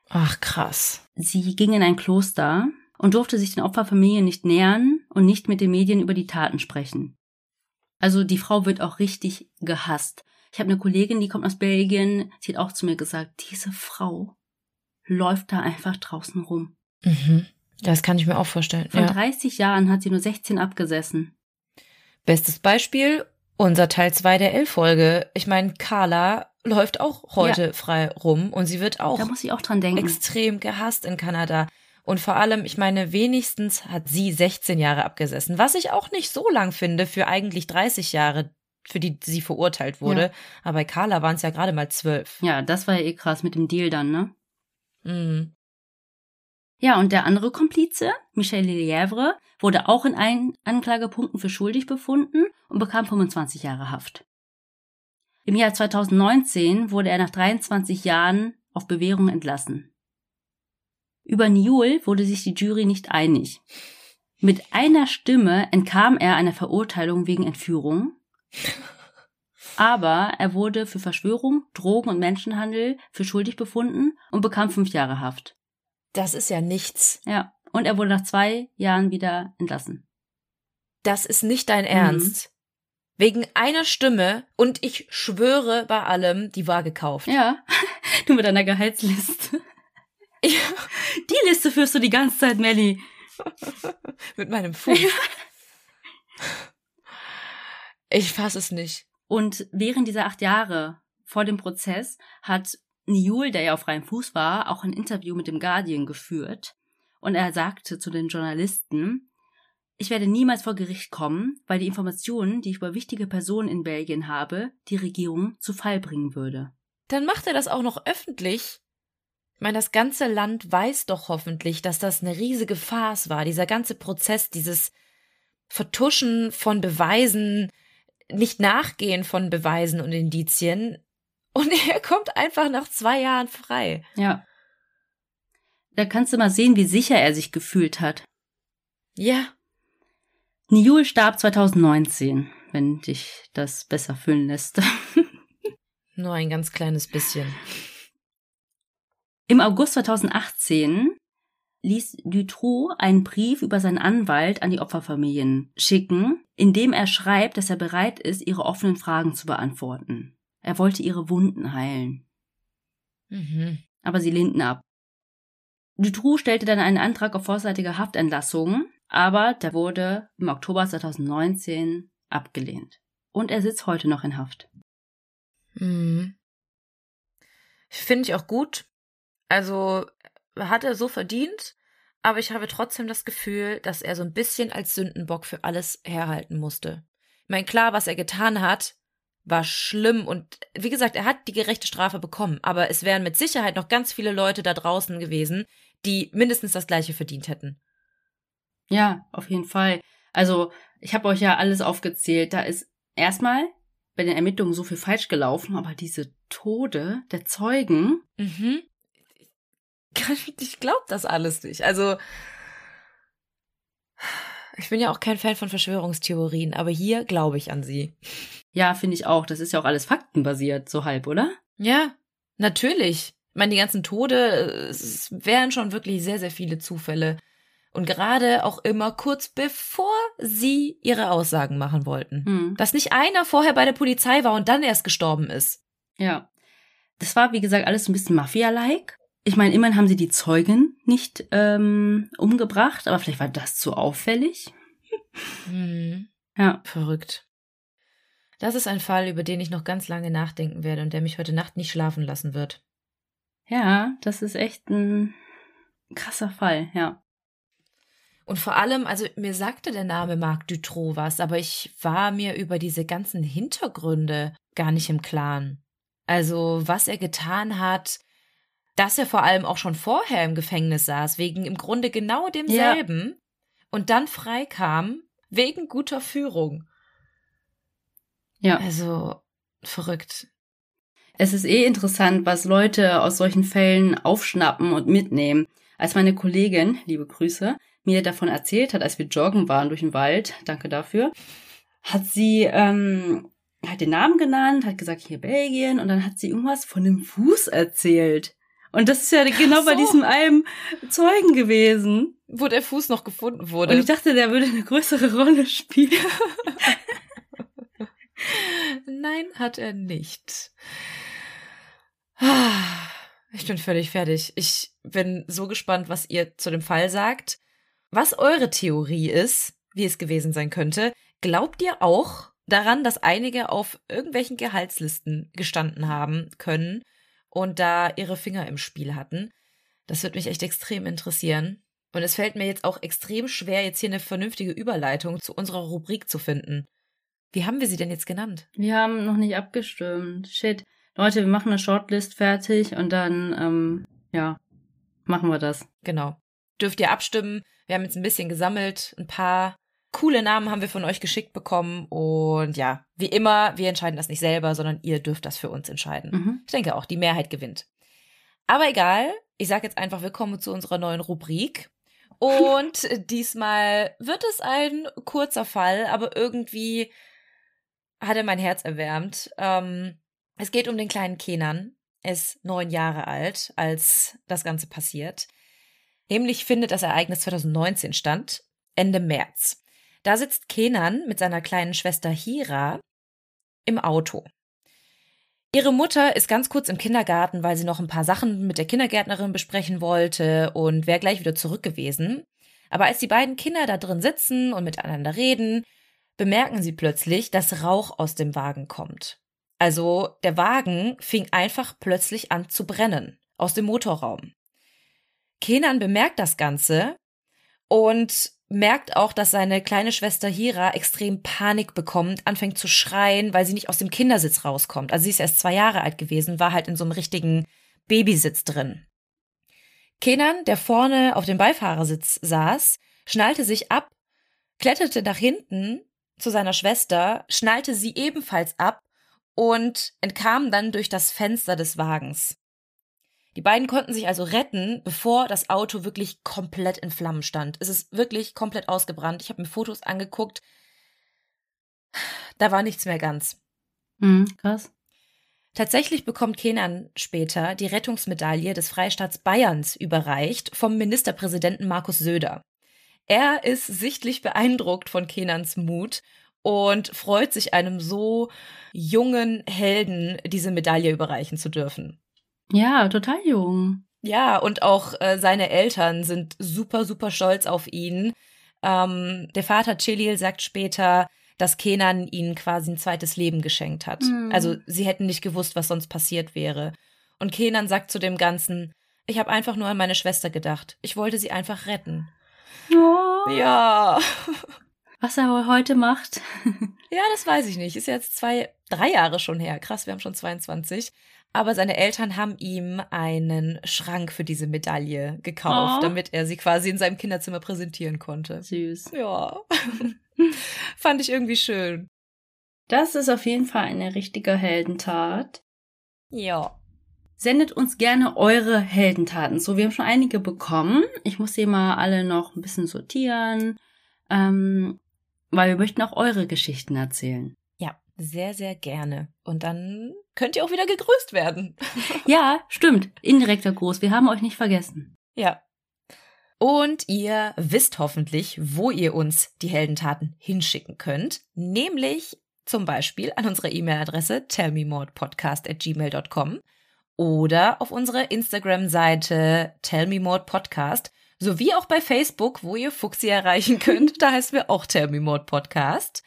Speaker 1: Ach, krass.
Speaker 2: Sie ging in ein Kloster und durfte sich den Opferfamilien nicht nähern und nicht mit den Medien über die Taten sprechen. Also die Frau wird auch richtig gehasst. Ich habe eine Kollegin, die kommt aus Belgien, sie hat auch zu mir gesagt, diese Frau läuft da einfach draußen rum.
Speaker 1: Mhm. Das kann ich mir auch vorstellen.
Speaker 2: Von
Speaker 1: Ja.
Speaker 2: 30 Jahren hat sie nur 16 abgesessen.
Speaker 1: Bestes Beispiel, unser Teil 2 der L-Folge. Ich meine, Carla läuft auch heute frei rum und sie wird auch
Speaker 2: Da muss ich auch dran denken.
Speaker 1: extrem gehasst in Kanada. Und vor allem, ich meine, wenigstens hat sie 16 Jahre abgesessen, was ich auch nicht so lang finde für eigentlich 30 Jahre. für die sie verurteilt wurde.
Speaker 2: Ja.
Speaker 1: Aber bei Carla waren es ja gerade mal zwölf.
Speaker 2: Ja, das war ja eh krass mit dem Deal dann, ne?
Speaker 1: Mhm.
Speaker 2: Ja, und der andere Komplize, Michel Lelièvre, wurde auch in allen Anklagepunkten für schuldig befunden und bekam 25 Jahre Haft. Im Jahr 2019 wurde er nach 23 Jahren auf Bewährung entlassen. Über Niul wurde sich die Jury nicht einig. Mit einer Stimme entkam er einer Verurteilung wegen Entführung, aber er wurde für Verschwörung, Drogen und Menschenhandel für schuldig befunden und bekam fünf Jahre Haft.
Speaker 1: Das ist ja nichts.
Speaker 2: Ja, und er wurde nach zwei Jahren wieder entlassen.
Speaker 1: Das ist nicht dein Ernst. Wegen einer Stimme und ich schwöre bei allem, die war gekauft.
Speaker 2: Ja, du mit deiner Gehaltsliste.
Speaker 1: Ja.
Speaker 2: Die Liste führst du die ganze Zeit, Melly.
Speaker 1: Mit meinem Fuß. Ich fass es nicht.
Speaker 2: Und während dieser acht Jahre vor dem Prozess hat Niul, der ja auf freiem Fuß war, auch ein Interview mit dem Guardian geführt. Und er sagte zu den Journalisten, ich werde niemals vor Gericht kommen, weil die Informationen, die ich über wichtige Personen in Belgien habe, die Regierung zu Fall bringen würde.
Speaker 1: Dann macht er das auch noch öffentlich. Ich meine, das ganze Land weiß doch hoffentlich, dass das eine riesige Farce war. Dieser ganze Prozess, dieses Vertuschen von Beweisen, nicht nachgehen von Beweisen und Indizien. Und er kommt einfach nach zwei Jahren frei.
Speaker 2: Ja. Da kannst du mal sehen, wie sicher er sich gefühlt hat.
Speaker 1: Ja.
Speaker 2: Niul starb 2019, wenn dich das besser fühlen lässt.
Speaker 1: Nur ein ganz kleines bisschen.
Speaker 2: Im August 2018 ließ Dutroux einen Brief über seinen Anwalt an die Opferfamilien schicken, in dem er schreibt, dass er bereit ist, ihre offenen Fragen zu beantworten. Er wollte ihre Wunden heilen.
Speaker 1: Mhm.
Speaker 2: Aber sie lehnten ab. Dutroux stellte dann einen Antrag auf vorzeitige Haftentlassung, aber der wurde im Oktober 2019 abgelehnt. Und er sitzt heute noch in Haft.
Speaker 1: Mhm. Finde ich auch gut. Also hat er so verdient, aber ich habe trotzdem das Gefühl, dass er so ein bisschen als Sündenbock für alles herhalten musste. Ich meine, klar, was er getan hat, war schlimm und wie gesagt, er hat die gerechte Strafe bekommen, aber es wären mit Sicherheit noch ganz viele Leute da draußen gewesen, die mindestens das gleiche verdient hätten.
Speaker 2: Ja, auf jeden Fall. Also, ich habe euch ja alles aufgezählt. Da ist erstmal bei den Ermittlungen so viel falsch gelaufen, aber diese Tode der Zeugen.
Speaker 1: Mhm. Ich glaube das alles nicht. Also, ich bin ja auch kein Fan von Verschwörungstheorien, aber hier glaube ich an sie.
Speaker 2: Ja, finde ich auch. Das ist ja auch alles faktenbasiert, so halb, oder?
Speaker 1: Ja, natürlich. Ich meine, die ganzen Tode, es wären schon wirklich sehr, sehr viele Zufälle. Und gerade auch immer kurz bevor sie ihre Aussagen machen wollten.
Speaker 2: Hm.
Speaker 1: Dass nicht einer vorher bei der Polizei war und dann erst gestorben ist.
Speaker 2: Ja. Das war, wie gesagt, alles ein bisschen Mafia-like. Ich meine, immerhin haben sie die Zeugen nicht ähm, umgebracht, aber vielleicht war das zu auffällig.
Speaker 1: Hm.
Speaker 2: Ja.
Speaker 1: Verrückt. Das ist ein Fall, über den ich noch ganz lange nachdenken werde und der mich heute Nacht nicht schlafen lassen wird.
Speaker 2: Ja, das ist echt ein krasser Fall, ja.
Speaker 1: Und vor allem, also mir sagte der Name Marc Dutroux was, aber ich war mir über diese ganzen Hintergründe gar nicht im Klaren. Also, was er getan hat, dass er vor allem auch schon vorher im Gefängnis saß, wegen im Grunde genau demselben, und dann freikam, wegen guter Führung.
Speaker 2: Ja.
Speaker 1: Also, verrückt.
Speaker 2: Es ist eh interessant, was Leute aus solchen Fällen aufschnappen und mitnehmen. Als meine Kollegin, liebe Grüße, mir davon erzählt hat, als wir joggen waren durch den Wald, danke dafür, hat sie ähm, hat den Namen genannt, hat gesagt, hier Belgien, und dann hat sie irgendwas von dem Fuß erzählt. Und das ist ja genau
Speaker 1: Ach
Speaker 2: bei
Speaker 1: so.
Speaker 2: diesem einem Zeugen gewesen.
Speaker 1: Wo der Fuß noch gefunden
Speaker 2: Und
Speaker 1: wurde.
Speaker 2: ich dachte, der würde eine größere Rolle spielen.
Speaker 1: Nein, hat er nicht. Ah, Ich bin völlig fertig. Ich bin so gespannt, was ihr zu dem Fall sagt. Was eure Theorie ist, wie es gewesen sein könnte. Glaubt ihr auch daran, dass einige auf irgendwelchen Gehaltslisten gestanden haben können und da ihre Finger im Spiel hatten? Das wird mich echt extrem interessieren. Und es fällt mir jetzt auch extrem schwer, jetzt hier eine vernünftige Überleitung zu unserer Rubrik zu finden. Wie haben wir sie denn jetzt genannt?
Speaker 2: Wir haben noch nicht abgestimmt. Shit. Leute, wir machen eine Shortlist fertig und dann, ähm, ja, machen wir das.
Speaker 1: Genau. Dürft ihr abstimmen. Wir haben jetzt ein bisschen gesammelt. Ein paar coole Namen haben wir von euch geschickt bekommen. Und ja, wie immer, wir entscheiden das nicht selber, sondern ihr dürft das für uns entscheiden.
Speaker 2: Mhm.
Speaker 1: Ich denke auch, die Mehrheit gewinnt. Aber egal, ich sage jetzt einfach willkommen zu unserer neuen Rubrik. Und diesmal wird es ein kurzer Fall, aber irgendwie hat er mein Herz erwärmt. Ähm, es geht um den kleinen Kenan. Er ist neun Jahre alt, als das Ganze passiert. Nämlich findet das Ereignis 2019 statt, Ende März. Da sitzt Kenan mit seiner kleinen Schwester Hira im Auto. Ihre Mutter ist ganz kurz im Kindergarten, weil sie noch ein paar Sachen mit der Kindergärtnerin besprechen wollte und wäre gleich wieder zurück gewesen. Aber als die beiden Kinder da drin sitzen und miteinander reden, bemerken sie plötzlich, dass Rauch aus dem Wagen kommt. Also der Wagen fing einfach plötzlich an zu brennen aus dem Motorraum. Kenan bemerkt das Ganze und merkt auch, dass seine kleine Schwester Hira extrem Panik bekommt, anfängt zu schreien, weil sie nicht aus dem Kindersitz rauskommt. Also sie ist erst zwei Jahre alt gewesen, war halt in so einem richtigen Babysitz drin. Kenan, der vorne auf dem Beifahrersitz saß, schnallte sich ab, kletterte nach hinten zu seiner Schwester, schnallte sie ebenfalls ab und entkam dann durch das Fenster des Wagens. Die beiden konnten sich also retten, bevor das Auto wirklich komplett in Flammen stand. Es ist wirklich komplett ausgebrannt. Ich habe mir Fotos angeguckt. Da war nichts mehr ganz.
Speaker 2: Mhm, krass.
Speaker 1: Tatsächlich bekommt Kenan später die Rettungsmedaille des Freistaats Bayerns überreicht vom Ministerpräsidenten Markus Söder. Er ist sichtlich beeindruckt von Kenans Mut und freut sich einem so jungen Helden diese Medaille überreichen zu dürfen.
Speaker 2: Ja, total jung.
Speaker 1: Ja, und auch äh, seine Eltern sind super, super stolz auf ihn. Ähm, der Vater Chilil sagt später, dass Kenan ihnen quasi ein zweites Leben geschenkt hat.
Speaker 2: Mhm.
Speaker 1: Also sie hätten nicht gewusst, was sonst passiert wäre. Und Kenan sagt zu dem Ganzen, ich habe einfach nur an meine Schwester gedacht. Ich wollte sie einfach retten.
Speaker 2: Oh,
Speaker 1: Ja.
Speaker 2: Was er heute macht.
Speaker 1: Ja, das weiß ich nicht. Ist jetzt zwei, drei Jahre schon her. Krass, wir haben schon 22. Aber seine Eltern haben ihm einen Schrank für diese Medaille gekauft,
Speaker 2: Oh.
Speaker 1: damit er sie quasi in seinem Kinderzimmer präsentieren konnte.
Speaker 2: Süß.
Speaker 1: Ja. Fand ich irgendwie schön.
Speaker 2: Das ist auf jeden Fall eine richtige Heldentat.
Speaker 1: Ja.
Speaker 2: Sendet uns gerne eure Heldentaten. So, wir haben schon einige bekommen. Ich muss sie mal alle noch ein bisschen sortieren, ähm, weil wir möchten auch eure Geschichten erzählen.
Speaker 1: Sehr, sehr gerne. Und dann könnt ihr auch wieder gegrüßt werden.
Speaker 2: Ja, stimmt. Indirekter Gruß. Wir haben euch nicht vergessen.
Speaker 1: Ja. Und ihr wisst hoffentlich, wo ihr uns die Heldentaten hinschicken könnt, nämlich zum Beispiel an unsere E-Mail-Adresse tellmemordpodcast@gmail.com oder auf unsere Instagram-Seite tellmemordpodcast sowie auch bei Facebook, wo ihr Fuchsi erreichen könnt. Da heißen wir auch tellmemordpodcast.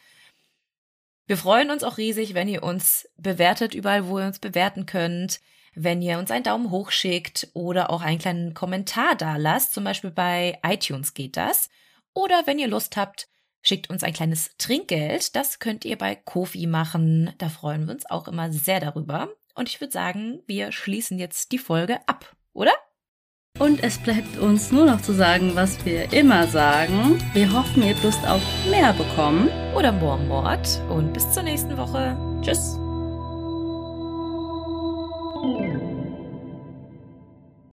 Speaker 1: Wir freuen uns auch riesig, wenn ihr uns bewertet, überall, wo ihr uns bewerten könnt wenn ihr uns einen Daumen hoch schickt oder auch einen kleinen Kommentar da lasst, zum Beispiel bei iTunes geht das. Oder wenn ihr Lust habt, schickt uns ein kleines Trinkgeld. Das könnt ihr bei Kofi machen. Da freuen wir uns auch immer sehr darüber. Und ich würde sagen, wir schließen jetzt die Folge ab, oder?
Speaker 2: Und es bleibt uns nur noch zu sagen, was wir immer sagen. Wir hoffen, ihr habt Lust auf mehr bekommen.
Speaker 1: Oder Mormord. Und bis zur nächsten Woche.
Speaker 2: Tschüss.